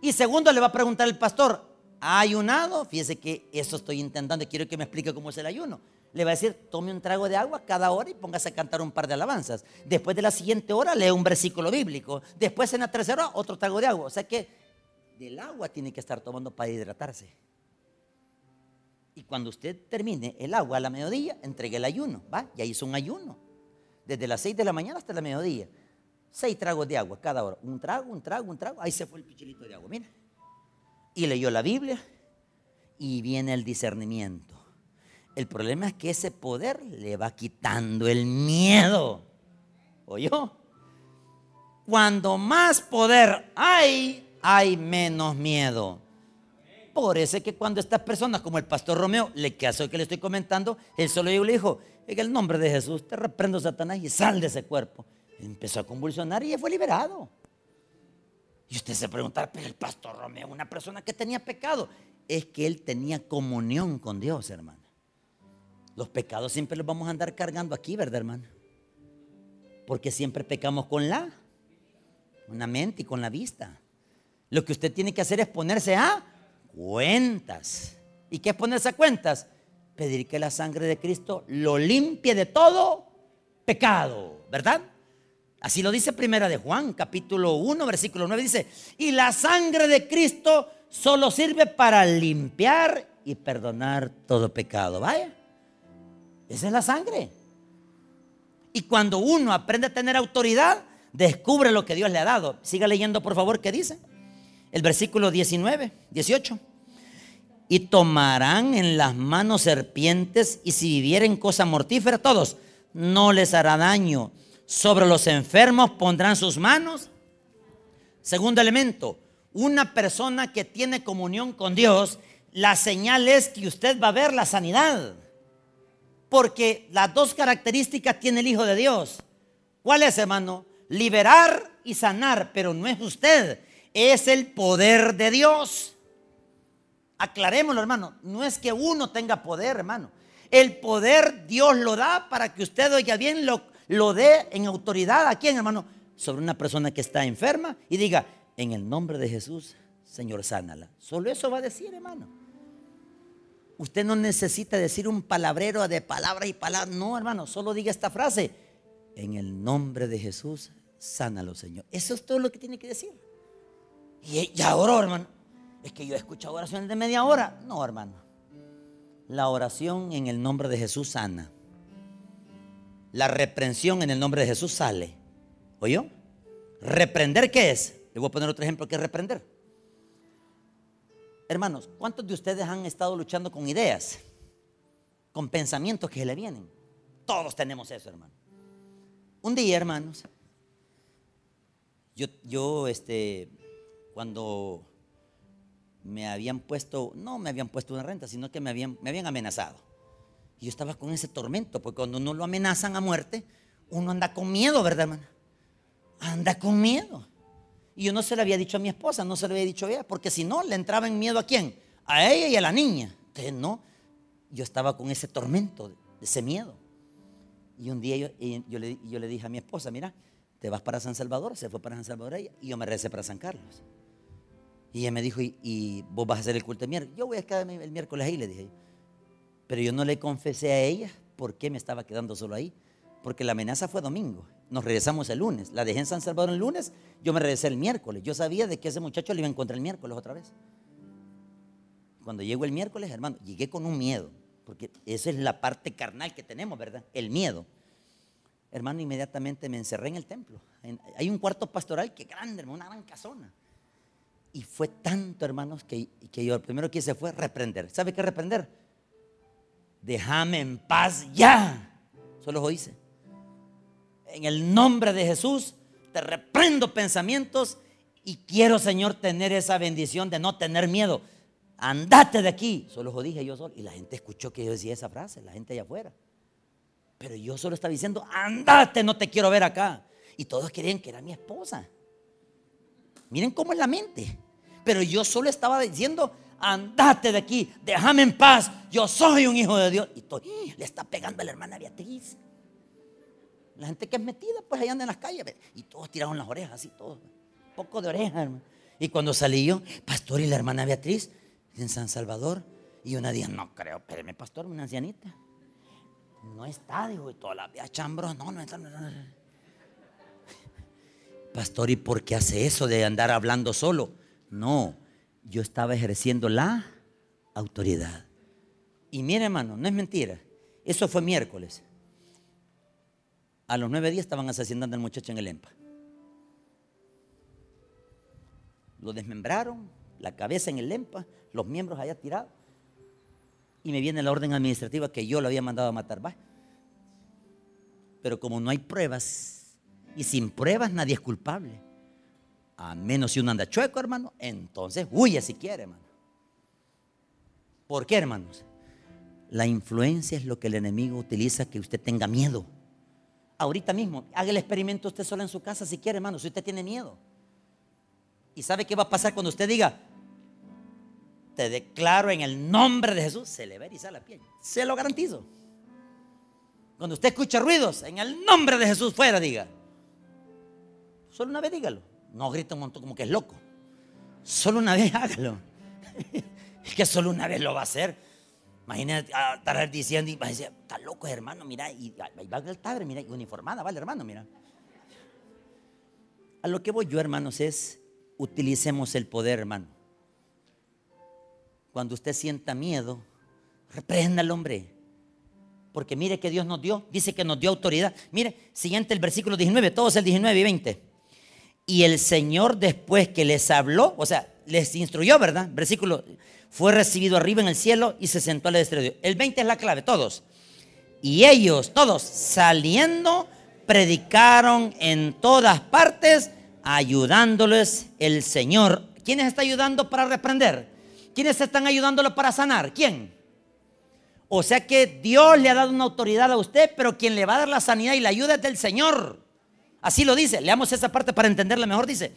Y segundo, le va a preguntar el pastor, ¿ha ayunado? Fíjese que eso estoy intentando, quiero que me explique cómo es el ayuno. Le va a decir, tome un trago de agua cada hora y póngase a cantar un par de alabanzas. Después de la siguiente hora, lee un versículo bíblico. Después, en la tercera hora, otro trago de agua. O sea que del agua tiene que estar tomando para hidratarse. Y cuando usted termine el agua a la mediodía, entregue el ayuno, ¿va? Ya hizo un ayuno. Desde las 6 de la mañana hasta la mediodía. seis tragos de agua cada hora. Un trago, un trago, un trago. Ahí se fue el pichilito de agua, mira. Y leyó la Biblia y viene el discernimiento. El problema es que ese poder le va quitando el miedo. ¿Oyó? Cuando más poder hay, hay menos miedo. Por eso es que cuando estas personas, como el pastor Romeo, le casó que le estoy comentando, él solo le dijo, en el nombre de Jesús, te reprendo Satanás y sal de ese cuerpo. Empezó a convulsionar y fue liberado. Y usted se preguntará, pero el pastor Romeo, una persona que tenía pecado, es que él tenía comunión con Dios, hermano. Los pecados siempre los vamos a andar cargando aquí, ¿verdad, hermano? Porque siempre pecamos con la, con la mente y con la vista. Lo que usted tiene que hacer es ponerse a cuentas. ¿Y qué es ponerse a cuentas? Pedir que la sangre de Cristo lo limpie de todo pecado, ¿verdad? Así lo dice Primera de Juan, capítulo 1, versículo 9, dice, y la sangre de Cristo solo sirve para limpiar y perdonar todo pecado. Vaya, esa es la sangre. Y cuando uno aprende a tener autoridad, descubre lo que Dios le ha dado. Siga leyendo, por favor, ¿qué dice? el versículo 19, 18. Y tomarán en las manos serpientes y si vivieren cosa mortífera, todos, no les hará daño. Sobre los enfermos pondrán sus manos. Segundo elemento, una persona que tiene comunión con Dios, la señal es que usted va a ver la sanidad. Porque las dos características tiene el Hijo de Dios. ¿Cuál es, hermano? Liberar y sanar, pero no es usted es el poder de Dios. Aclarémoslo, hermano. No es que uno tenga poder, hermano. El poder Dios lo da para que usted, oiga bien, lo, lo dé en autoridad. ¿A quién, hermano? Sobre una persona que está enferma y diga, en el nombre de Jesús, Señor, sánala. Solo eso va a decir, hermano. Usted no necesita decir un palabrero de palabra y palabra. No, hermano, solo diga esta frase. En el nombre de Jesús, sánalo, Señor. Eso es todo lo que tiene que decir. Y ya hermano. Es que yo he escuchado oraciones de media hora. No, hermano. La oración en el nombre de Jesús sana. La reprensión en el nombre de Jesús sale. ¿Oyó? ¿Reprender qué es? Le voy a poner otro ejemplo que es reprender. Hermanos, ¿cuántos de ustedes han estado luchando con ideas? Con pensamientos que le vienen. Todos tenemos eso, hermano. Un día, hermanos, yo, yo este, cuando me habían puesto, no me habían puesto una renta, sino que me habían, me habían amenazado. Y yo estaba con ese tormento, porque cuando uno lo amenazan a muerte, uno anda con miedo, ¿verdad, hermana? Anda con miedo. Y yo no se lo había dicho a mi esposa, no se lo había dicho a ella, porque si no, le entraba en miedo a quién? A ella y a la niña. Entonces, no, yo estaba con ese tormento, ese miedo. Y un día yo, yo, le, yo le dije a mi esposa, mira, te vas para San Salvador, se fue para San Salvador ella, y yo me regresé para San Carlos. Y ella me dijo, ¿y, vos vas a hacer el culto el miércoles? Yo voy a quedar el miércoles ahí, le dije. Pero yo no le confesé a ella por qué me estaba quedando solo ahí. Porque la amenaza fue domingo. Nos regresamos el lunes. La dejé en San Salvador el lunes, yo me regresé el miércoles. Yo sabía de que ese muchacho le iba a encontrar el miércoles otra vez. Cuando llego el miércoles, hermano, llegué con un miedo. Porque esa es la parte carnal que tenemos, ¿verdad? El miedo. Hermano, inmediatamente me encerré en el templo. Hay un cuarto pastoral que grande, hermano, una gran casona. Y fue tanto, hermanos, que, que yo lo primero que hice fue reprender. ¿Sabe qué reprender? Déjame en paz ya. Solo lo hice. En el nombre de Jesús te reprendo pensamientos y quiero, Señor, tener esa bendición de no tener miedo. Andate de aquí. Solo lo dije yo solo. Y la gente escuchó que yo decía esa frase, la gente allá afuera. Pero yo solo estaba diciendo, andate, no te quiero ver acá. Y todos querían que era mi esposa. Miren cómo es la mente. Pero yo solo estaba diciendo, andate de aquí, déjame en paz, yo soy un hijo de Dios. Y estoy, le está pegando a la hermana Beatriz. La gente que es metida, pues allá anda en las calles. Y todos tiraron las orejas, así, todos. Poco de orejas, hermano. Y cuando salí yo, pastor y la hermana Beatriz, en San Salvador. Y una día, no creo, espérame, pastor, una ancianita. No está, digo, y toda la vida chambro, no, no está. Pastor, ¿y por qué hace eso de andar hablando solo? No, yo estaba ejerciendo la autoridad. Y mira, hermano, no es mentira. Eso fue miércoles. A los nueve días estaban asesinando al muchacho en el EMPA. Lo desmembraron, la cabeza en el EMPA, los miembros allá tirados. Y me viene la orden administrativa que yo lo había mandado a matar. ¿va? Pero como no hay pruebas, y sin pruebas nadie es culpable. A menos si uno anda chueco, hermano, entonces huye si quiere, hermano. ¿Por qué, hermanos? La influencia es lo que el enemigo utiliza que usted tenga miedo. Ahorita mismo, haga el experimento usted solo en su casa si quiere, hermano, si usted tiene miedo. ¿Y sabe qué va a pasar cuando usted diga, te declaro en el nombre de Jesús? Se le va la piel. Se lo garantizo. Cuando usted escucha ruidos, en el nombre de Jesús fuera, diga. Solo una vez dígalo. No grita un montón como que es loco. Solo una vez *laughs* hágalo. Es que solo una vez lo va a hacer. Imagínate estar diciendo y decir, está loco hermano, mira, y ahí va el padre, mira, uniformada, vale hermano, mira. A lo que voy yo, hermanos, es utilicemos el poder, hermano. Cuando usted sienta miedo, reprenda al hombre. Porque mire que Dios nos dio, dice que nos dio autoridad. Mire, siguiente el versículo 19, todos el 19 y 20. Y el Señor después que les habló, o sea, les instruyó, ¿verdad? Versículo, fue recibido arriba en el cielo y se sentó a la destra de Dios. El 20 es la clave, todos. Y ellos, todos, saliendo, predicaron en todas partes, ayudándoles el Señor. ¿Quiénes está ayudando para reprender? ¿Quiénes están ayudándolo para sanar? ¿Quién? O sea que Dios le ha dado una autoridad a usted, pero quien le va a dar la sanidad y la ayuda es del Señor. Así lo dice. Leamos esa parte para entenderla mejor. Dice,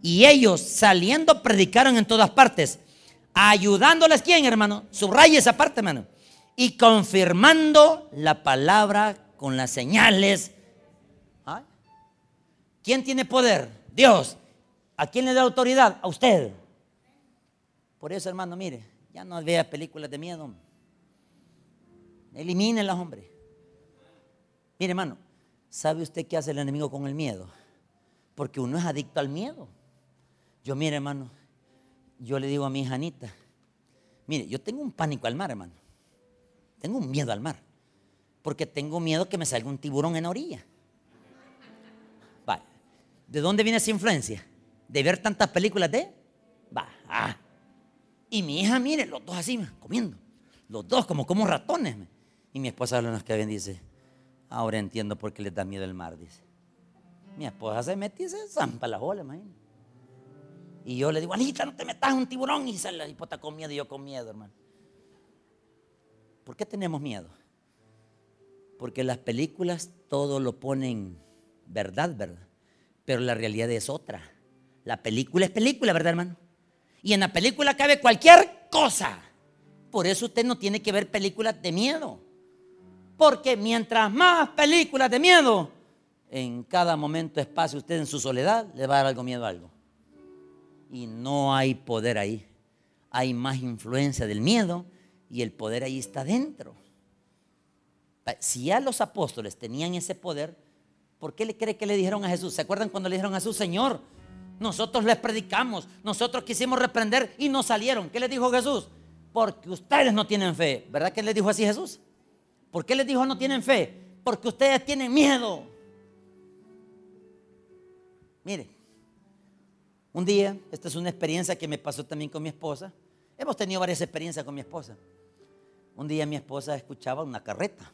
y ellos saliendo predicaron en todas partes, ayudándoles quién, hermano. Subraya esa parte, hermano. Y confirmando la palabra con las señales. ¿Quién tiene poder? Dios. ¿A quién le da autoridad? A usted. Por eso, hermano, mire, ya no vea películas de miedo. Elimínenlas, hombre. Mire, hermano, ¿sabe usted qué hace el enemigo con el miedo? Porque uno es adicto al miedo. Yo, mire, hermano, yo le digo a mi hija Anita, mire, yo tengo un pánico al mar, hermano. Tengo un miedo al mar. Porque tengo miedo que me salga un tiburón en la orilla. Vale. ¿De dónde viene esa influencia? De ver tantas películas de... Va. Ah. Y mi hija, mire, los dos así, comiendo. Los dos como como ratones. Y mi esposa habla nos que bien dice, ahora entiendo por qué les da miedo el mar, dice. Mi esposa se mete y se zampa la ola, imagínate. Y yo le digo, Anita, no te metas un tiburón. Y sale la hipota con miedo y yo con miedo, hermano. ¿Por qué tenemos miedo? Porque las películas todo lo ponen verdad, ¿verdad? Pero la realidad es otra. La película es película, ¿verdad, hermano? Y en la película cabe cualquier cosa. Por eso usted no tiene que ver películas de miedo. Porque mientras más películas de miedo, en cada momento, espacio, usted en su soledad le va a dar algo miedo a algo y no hay poder ahí. Hay más influencia del miedo y el poder ahí está dentro. Si ya los apóstoles tenían ese poder, ¿por qué le cree que le dijeron a Jesús? ¿Se acuerdan cuando le dijeron a Jesús, Señor? Nosotros les predicamos, nosotros quisimos reprender y no salieron. ¿Qué les dijo Jesús? Porque ustedes no tienen fe. ¿Verdad que le dijo así Jesús? ¿Por qué les dijo no tienen fe? Porque ustedes tienen miedo. Mire, un día, esta es una experiencia que me pasó también con mi esposa. Hemos tenido varias experiencias con mi esposa. Un día mi esposa escuchaba una carreta.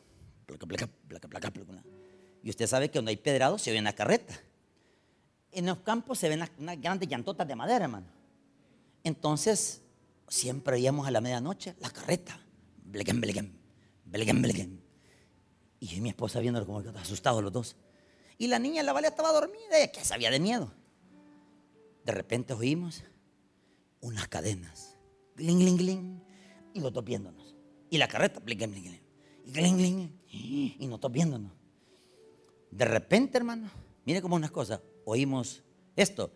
y usted sabe que cuando hay pedrado se oye una carreta. En los campos se ven unas grandes llantotas de madera, hermano. Entonces, siempre oíamos a la medianoche la carreta. Blequem, blequem, blequem, blequem. Y mi esposa viéndolo como asustados los dos. Y la niña en la valla estaba dormida, ella sabía de miedo. De repente oímos unas cadenas. Gling, gling, gling. Y nosotros viéndonos. Y la carreta, gling, gling, gling. Y gling, gling. Y nosotros viéndonos. De repente, hermano, mire como unas cosas. Oímos esto.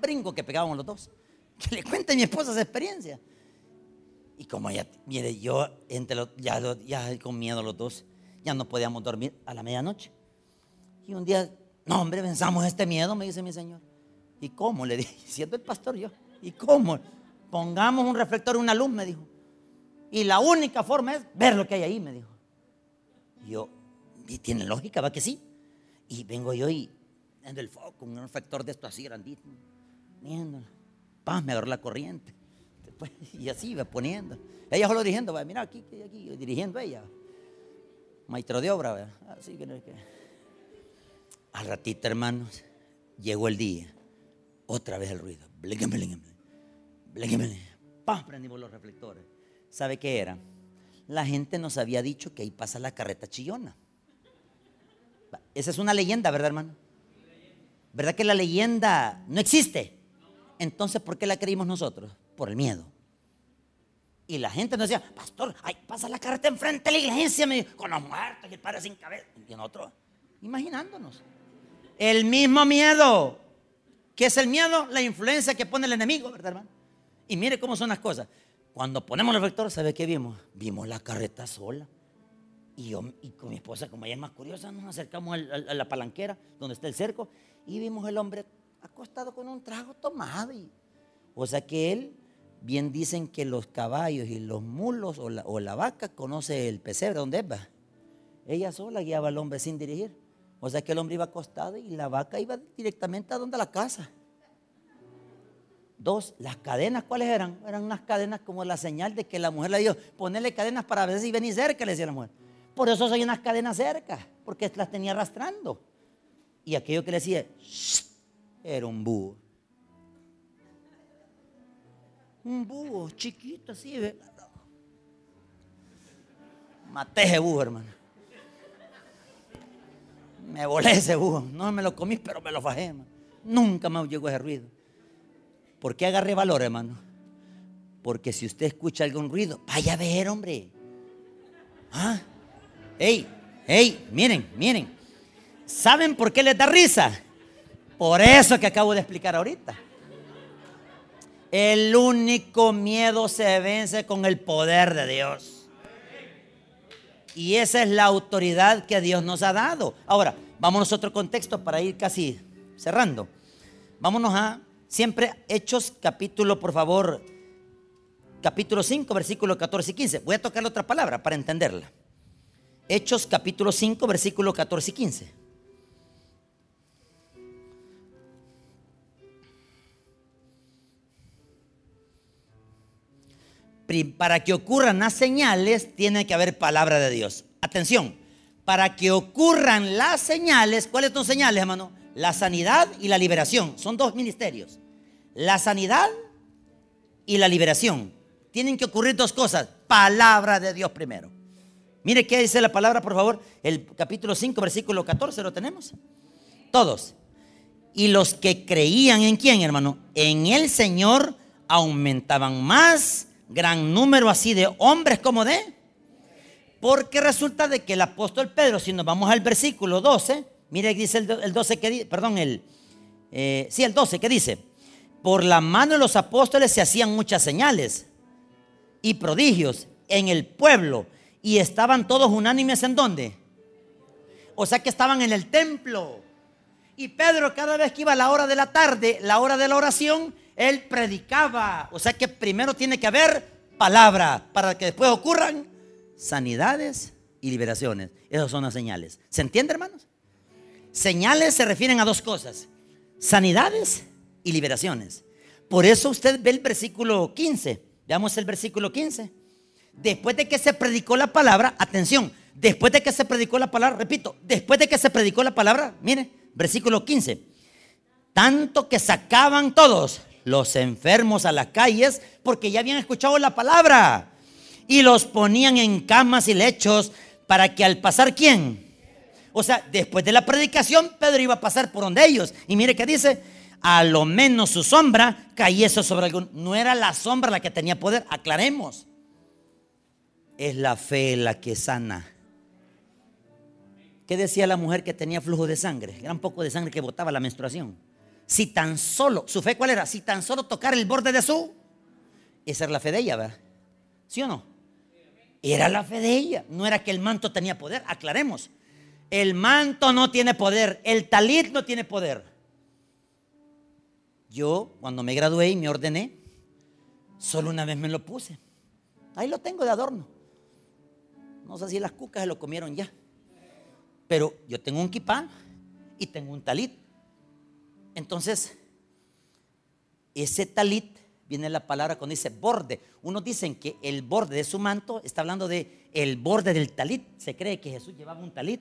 Brinco que pegábamos los dos. Que le cuente a mi esposa esa experiencia. Y como ya, mire, yo entre los, ya, ya con miedo los dos, ya no podíamos dormir a la medianoche. Y un día no, hombre, pensamos este miedo, me dice mi señor. ¿Y cómo? Le dije, *laughs* siendo el pastor yo. ¿Y cómo? Pongamos un reflector, una luz, me dijo. Y la única forma es ver lo que hay ahí, me dijo. Y yo, tiene lógica, va que sí. Y vengo yo y En el foco, un reflector de esto así grandito. Poniéndolo. Paz, me agarró la corriente. Después, y así va poniendo. Ella solo dirigiendo, mira aquí, aquí, dirigiendo ella. Maestro de obra, ¿verdad? Así que no es que. Al ratito, hermanos, llegó el día. Otra vez el ruido. ¡Pam! Prendimos los reflectores. ¿Sabe qué era? La gente nos había dicho que ahí pasa la carreta chillona. Esa es una leyenda, ¿verdad, hermano? ¿Verdad que la leyenda no existe? Entonces, ¿por qué la creímos nosotros? Por el miedo. Y la gente nos decía, pastor, ahí pasa la carreta enfrente de la iglesia, con los muertos y el padre sin cabeza. Y nosotros, imaginándonos. El mismo miedo. ¿Qué es el miedo? La influencia que pone el enemigo, ¿verdad, hermano? Y mire cómo son las cosas. Cuando ponemos el reflector, ¿sabe qué vimos? Vimos la carreta sola. Y yo y con mi esposa, como ella es más curiosa, nos acercamos a la palanquera donde está el cerco y vimos el hombre acostado con un trago tomado. o sea que él, bien dicen que los caballos y los mulos o la, vaca conoce el pesebre donde va. Ella sola guiaba al hombre sin dirigir. O sea que el hombre iba acostado y la vaca iba directamente a donde la casa. Dos, las cadenas, ¿cuáles eran? Eran unas cadenas como la señal de que la mujer le dijo, ponerle cadenas para ver si venís cerca, le decía la mujer. Por eso soy unas cadenas cerca, porque las tenía arrastrando. Y aquello que le decía, era un búho. Un búho chiquito así, ¿verdad? Maté ese búho, hermano. Me volé ese búho. No me lo comí, pero me lo fajé, hermano. Nunca más llegó ese ruido. ¿Por qué agarré valor, hermano? Porque si usted escucha algún ruido, vaya a ver, hombre. ¿Ah? ¡Ey! ¡Ey! Miren, miren. ¿Saben por qué les da risa? Por eso que acabo de explicar ahorita. El único miedo se vence con el poder de Dios. Y esa es la autoridad que Dios nos ha dado. Ahora, vámonos a otro contexto para ir casi cerrando. Vámonos a Siempre Hechos capítulo, por favor, capítulo 5, versículo 14 y 15. Voy a tocar otra palabra para entenderla. Hechos capítulo 5, versículo 14 y 15. Para que ocurran las señales, tiene que haber palabra de Dios. Atención, para que ocurran las señales, ¿cuáles son señales, hermano? La sanidad y la liberación. Son dos ministerios. La sanidad y la liberación. Tienen que ocurrir dos cosas. Palabra de Dios primero. Mire qué dice la palabra, por favor. El capítulo 5, versículo 14, ¿lo tenemos? Todos. Y los que creían en quién, hermano? En el Señor aumentaban más, gran número así de hombres como de. Porque resulta de que el apóstol Pedro, si nos vamos al versículo 12, mire, dice el 12 que perdón, el, eh, sí, el 12 que dice, por la mano de los apóstoles se hacían muchas señales y prodigios en el pueblo y estaban todos unánimes en dónde? O sea que estaban en el templo. Y Pedro cada vez que iba a la hora de la tarde, la hora de la oración, él predicaba. O sea que primero tiene que haber palabra para que después ocurran sanidades y liberaciones. Esas son las señales. ¿Se entiende, hermanos? Señales se refieren a dos cosas. Sanidades y liberaciones. Por eso usted ve el versículo 15. Veamos el versículo 15. Después de que se predicó la palabra, atención, después de que se predicó la palabra, repito, después de que se predicó la palabra, mire, versículo 15. Tanto que sacaban todos los enfermos a las calles porque ya habían escuchado la palabra y los ponían en camas y lechos para que al pasar quién. O sea, después de la predicación, Pedro iba a pasar por donde ellos. Y mire que dice, a lo menos su sombra cayese sobre algún. No era la sombra la que tenía poder, aclaremos. Es la fe la que sana. ¿Qué decía la mujer que tenía flujo de sangre? Gran poco de sangre que botaba la menstruación. Si tan solo, ¿su fe cuál era? Si tan solo tocar el borde de su. Esa era la fe de ella, ¿verdad? ¿Sí o no? Era la fe de ella. No era que el manto tenía poder, aclaremos. El manto no tiene poder, el talit no tiene poder. Yo, cuando me gradué y me ordené, solo una vez me lo puse. Ahí lo tengo de adorno. No sé si las cucas se lo comieron ya. Pero yo tengo un kipá y tengo un talit. Entonces, ese talit viene la palabra cuando dice borde. Unos dicen que el borde de su manto está hablando de el borde del talit. Se cree que Jesús llevaba un talit.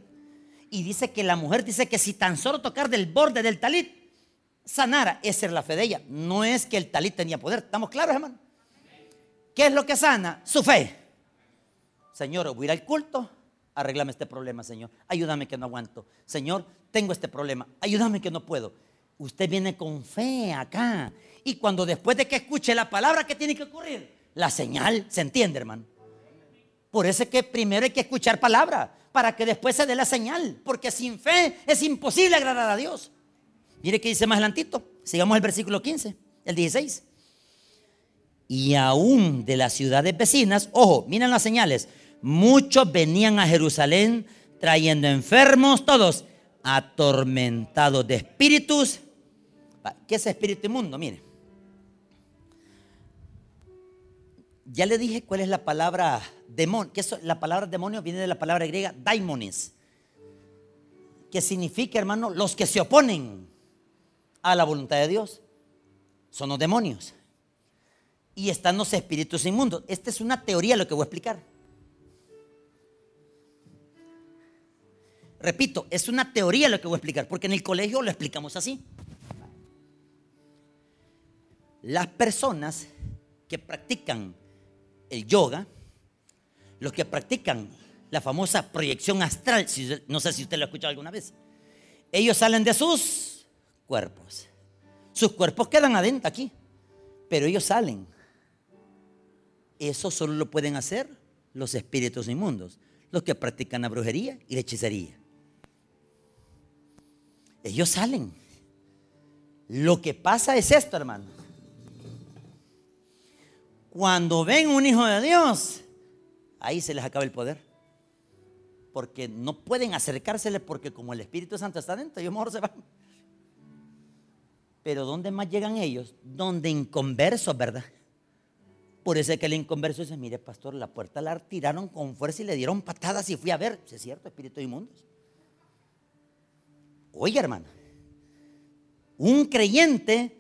Y dice que la mujer dice que si tan solo tocar del borde del talit sanara, esa era la fe de ella. No es que el talit tenía poder. ¿Estamos claros, hermano? ¿Qué es lo que sana? Su fe. Señor, voy a ir al culto, arreglame este problema, Señor. Ayúdame que no aguanto. Señor, tengo este problema. Ayúdame que no puedo. Usted viene con fe acá. Y cuando después de que escuche la palabra, ¿qué tiene que ocurrir? La señal, ¿se entiende, hermano? Por eso es que primero hay que escuchar palabra, para que después se dé la señal. Porque sin fe es imposible agradar a Dios. Mire que dice más adelantito. Sigamos el versículo 15, el 16. Y aún de las ciudades vecinas, ojo, miren las señales. Muchos venían a Jerusalén trayendo enfermos, todos atormentados de espíritus. ¿Qué es espíritu inmundo? Mire. Ya le dije cuál es la palabra demonio. La palabra demonio viene de la palabra griega daimones. Que significa, hermano, los que se oponen a la voluntad de Dios. Son los demonios. Y están los espíritus inmundos. Esta es una teoría lo que voy a explicar. Repito, es una teoría lo que voy a explicar, porque en el colegio lo explicamos así. Las personas que practican el yoga, los que practican la famosa proyección astral, no sé si usted lo ha escuchado alguna vez, ellos salen de sus cuerpos. Sus cuerpos quedan adentro aquí, pero ellos salen. Eso solo lo pueden hacer los espíritus inmundos, los que practican la brujería y la hechicería. Ellos salen. Lo que pasa es esto, hermano. Cuando ven un hijo de Dios, ahí se les acaba el poder. Porque no pueden acercársele porque como el Espíritu Santo está dentro, ellos mejor se van. Pero ¿dónde más llegan ellos? Donde inconversos, ¿verdad? Por eso es que el inconverso dice, mire pastor, la puerta la tiraron con fuerza y le dieron patadas y fui a ver. ¿Es cierto, espíritu inmundos? Oye, hermano, un creyente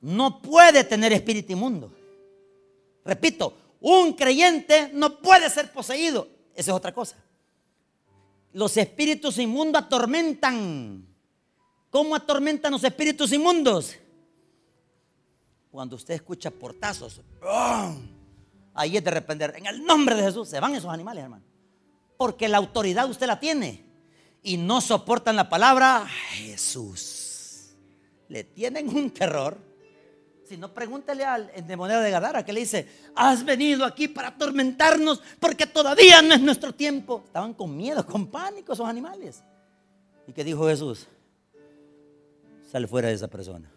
no puede tener espíritu inmundo. Repito, un creyente no puede ser poseído. Esa es otra cosa. Los espíritus inmundos atormentan. ¿Cómo atormentan los espíritus inmundos? Cuando usted escucha portazos, ahí es de repente, en el nombre de Jesús, se van esos animales, hermano. Porque la autoridad usted la tiene y no soportan la palabra Jesús. Le tienen un terror. Si no, pregúntele al endemoniado de Gadara que le dice, has venido aquí para atormentarnos porque todavía no es nuestro tiempo. Estaban con miedo, con pánico esos animales. ¿Y qué dijo Jesús? Sale fuera de esa persona.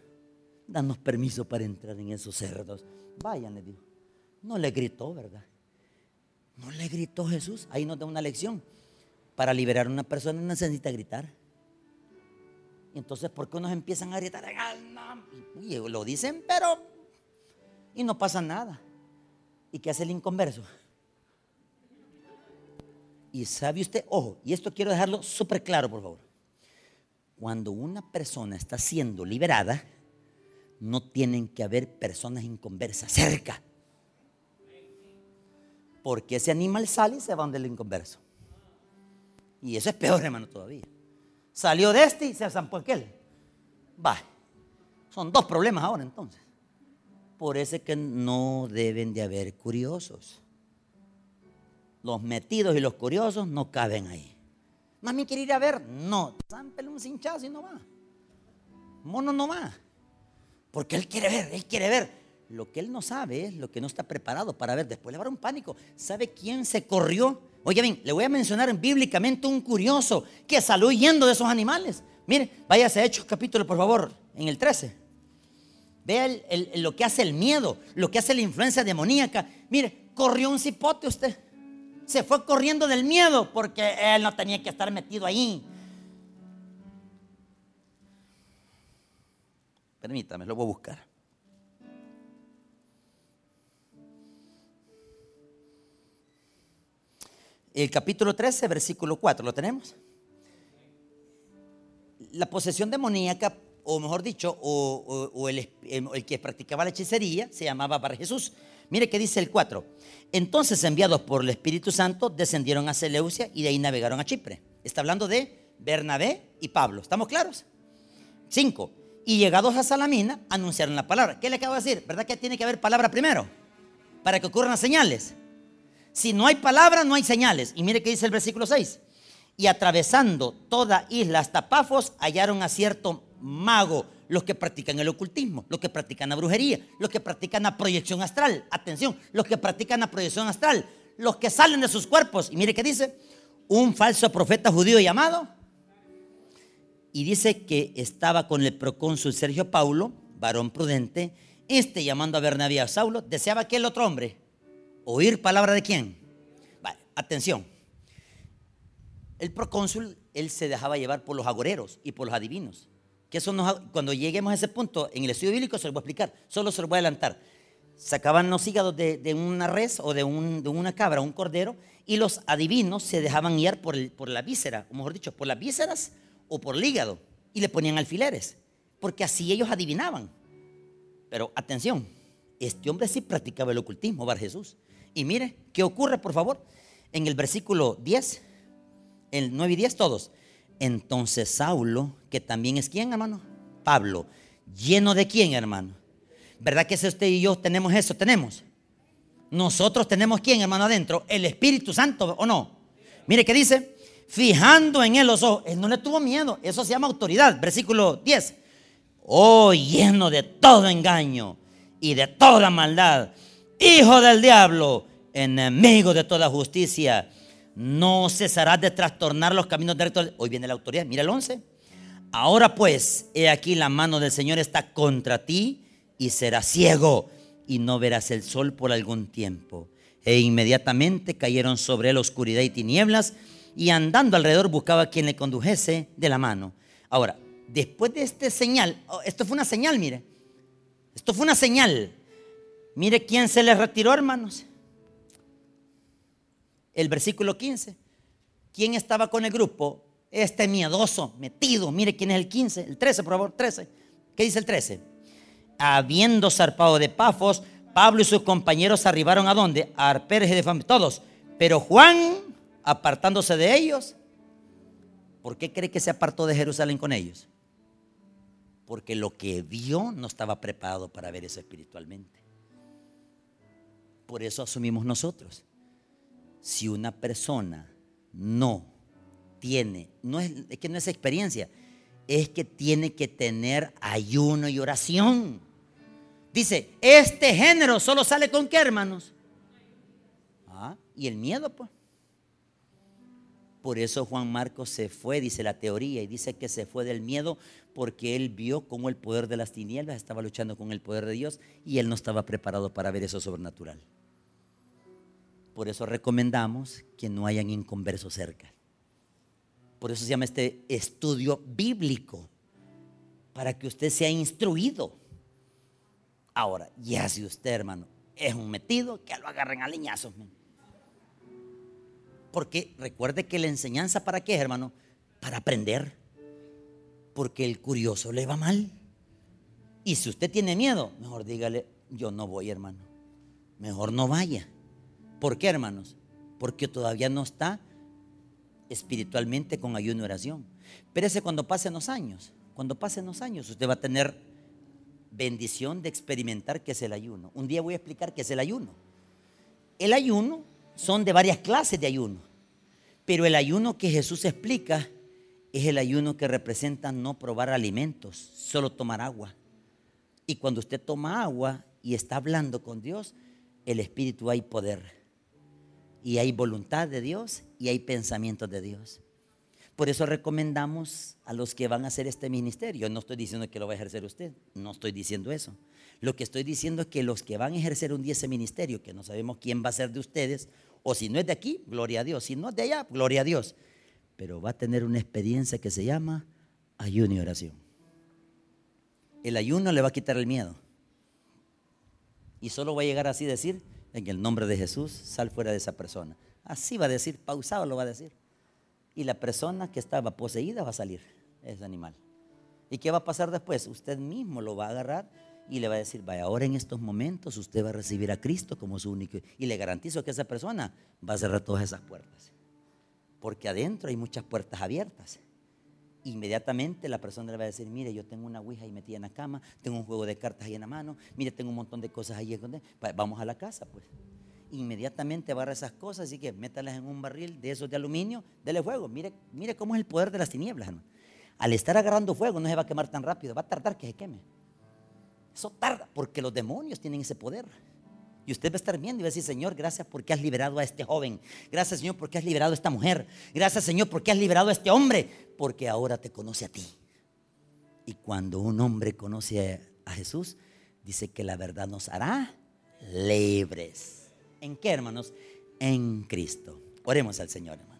Danos permiso para entrar en esos cerdos. Vayan, le dijo. No le gritó, ¿verdad? No le gritó Jesús. Ahí nos da una lección. Para liberar a una persona necesita gritar. Y entonces, ¿por qué unos empiezan a gritar? Y lo dicen, pero. Y no pasa nada. ¿Y qué hace el inconverso? Y sabe usted, ojo, y esto quiero dejarlo súper claro, por favor. Cuando una persona está siendo liberada, no tienen que haber personas inconversas cerca. Porque ese animal sale y se va donde el inconverso. Y eso es peor, hermano, todavía. Salió de este y se zampó aquel. Va. Son dos problemas ahora entonces. Por eso es que no deben de haber curiosos. Los metidos y los curiosos no caben ahí. Mami quiere ir a ver. No. Zámpele un cinchazo y no va. Mono no va. Porque él quiere ver, él quiere ver. Lo que él no sabe es lo que no está preparado para ver. Después le va a dar un pánico. ¿Sabe quién se corrió Oye bien, le voy a mencionar bíblicamente un curioso que salió huyendo de esos animales. Mire, váyase a Hechos capítulo, por favor, en el 13. Vea lo que hace el miedo, lo que hace la influencia demoníaca. Mire, corrió un cipote usted. Se fue corriendo del miedo porque él no tenía que estar metido ahí. Permítame, lo voy a buscar. El capítulo 13, versículo 4, ¿lo tenemos? La posesión demoníaca o mejor dicho, o, el, que practicaba la hechicería, se llamaba Bar Jesús. Mire que dice el 4. Entonces, enviados por el Espíritu Santo, descendieron a Seleucia y de ahí navegaron a Chipre. Está hablando de Bernabé y Pablo. ¿Estamos claros? 5. Y llegados a Salamina, anunciaron la palabra. ¿Qué le acabo de decir? ¿Verdad que tiene que haber palabra primero? Para que ocurran las señales. Si no hay palabra, no hay señales. Y mire que dice el versículo 6. Y atravesando toda isla hasta Pafos, hallaron a cierto mago, los que practican el ocultismo, los que practican la brujería, los que practican la proyección astral. Atención, los que practican la proyección astral, los que salen de sus cuerpos. Y mire que dice, un falso profeta judío llamado. Y dice que estaba con el procónsul Sergio Paulo, varón prudente. Este llamando a Bernabé a Saulo, deseaba que el otro hombre oír palabra de quién. atención. El procónsul, él se dejaba llevar por los agoreros y por los adivinos. Que eso cuando lleguemos a ese punto en el estudio bíblico se lo voy a explicar, solo se lo voy a adelantar. Sacaban los hígados de, una res o de, una cabra, un cordero, y los adivinos se dejaban guiar por, por la víscera, o mejor dicho, por las vísceras o por el hígado, y le ponían alfileres, porque así ellos adivinaban. Pero atención, este hombre sí practicaba el ocultismo, Bar Jesús. Y mire, ¿qué ocurre, por favor? En el versículo 10, el 9 y 10, todos. Entonces Saulo, que también es quién, hermano? Pablo. ¿Lleno de quién, hermano? ¿Verdad que si usted y yo tenemos eso? Tenemos. Nosotros tenemos quién, hermano, adentro? El Espíritu Santo, ¿o no? Mire qué dice. Fijando en él los ojos. Él no le tuvo miedo. Eso se llama autoridad. Versículo 10. Oh, lleno de todo engaño y de toda maldad. Hijo del diablo, enemigo de toda justicia no cesarás de trastornar los caminos directos. Hoy viene la autoridad, mira el 11. Ahora pues, he aquí la mano del Señor está contra ti y serás ciego y no verás el sol por algún tiempo. E inmediatamente cayeron sobre él oscuridad y tinieblas y andando alrededor buscaba a quien le condujese de la mano. Ahora, después de este señal, oh, esto fue una señal, mire. Esto fue una señal. Mire quién se le retiró, hermanos el versículo 15. ¿Quién estaba con el grupo? Este miedoso, metido. Mire quién es el 15, el 13, por favor, 13. ¿Qué dice el 13? Habiendo zarpado de Pafos, Pablo y sus compañeros arribaron a dónde? A Arperes de Fam, todos. Pero Juan, apartándose de ellos, ¿por qué cree que se apartó de Jerusalén con ellos? Porque lo que vio no estaba preparado para ver eso espiritualmente. Por eso asumimos nosotros si una persona no tiene, no es, que no es experiencia, es que tiene que tener ayuno y oración. Dice, este género solo sale con qué, hermanos? Ah, y el miedo, pues. Por eso Juan Marcos se fue, dice la teoría, y dice que se fue del miedo porque él vio cómo el poder de las tinieblas estaba luchando con el poder de Dios y él no estaba preparado para ver eso sobrenatural. Por eso recomendamos que no hayan inconversos cerca. Por eso se llama este estudio bíblico, para que usted sea instruido. Ahora, ya si usted, hermano, es un metido, que lo agarren a leñazos. Porque recuerde que la enseñanza para qué, hermano? Para aprender. Porque el curioso le va mal. Y si usted tiene miedo, mejor dígale, yo no voy, hermano. Mejor no vaya. ¿Por qué, hermanos? Porque todavía no está espiritualmente con ayuno y oración. Pero ese cuando pasen los años, cuando pasen los años, usted va a tener bendición de experimentar qué es el ayuno. Un día voy a explicar qué es el ayuno. El ayuno son de varias clases de ayuno, pero el ayuno que Jesús explica es el ayuno que representa no probar alimentos, solo tomar agua. Y cuando usted toma agua y está hablando con Dios, el Espíritu hay poder y hay voluntad de Dios y hay pensamientos de Dios. Por eso recomendamos a los que van a hacer este ministerio. No estoy diciendo que lo va a ejercer usted, no estoy diciendo eso. Lo que estoy diciendo es que los que van a ejercer un día ese ministerio, que no sabemos quién va a ser de ustedes, o si no es de aquí, gloria a Dios. Si no es de allá, gloria a Dios. Pero va a tener una experiencia que se llama ayuno y oración. El ayuno le va a quitar el miedo. Y solo va a llegar así a decir, en el nombre de Jesús, sal fuera de esa persona. Así va a decir, pausado lo va a decir. Y la persona que estaba poseída va a salir, ese animal. ¿Y qué va a pasar después? Usted mismo lo va a agarrar y le va a decir, vaya, ahora en estos momentos usted va a recibir a Cristo como su único. Y le garantizo que esa persona va a cerrar todas esas puertas. Porque adentro hay muchas puertas abiertas. Inmediatamente la persona le va a decir, mire, yo tengo una ouija ahí metida en la cama, tengo un juego de cartas ahí en la mano, mire, tengo un montón de cosas ahí. Vamos a la casa, pues. Inmediatamente agarra esas cosas, así que métalas en un barril de esos de aluminio, dele fuego. Mire, mire cómo es el poder de las tinieblas. Al estar agarrando fuego no se va a quemar tan rápido, va a tardar que se queme. Eso tarda, porque los demonios tienen ese poder. Y usted va a estar viendo y va a decir, Señor, gracias porque has liberado a este joven. Gracias, Señor, porque has liberado a esta mujer. Gracias, Señor, porque has liberado a este hombre. Porque ahora te conoce a ti. Y cuando un hombre conoce a Jesús, dice que la verdad nos hará libres. ¿En qué, hermanos? En Cristo. Oremos al Señor.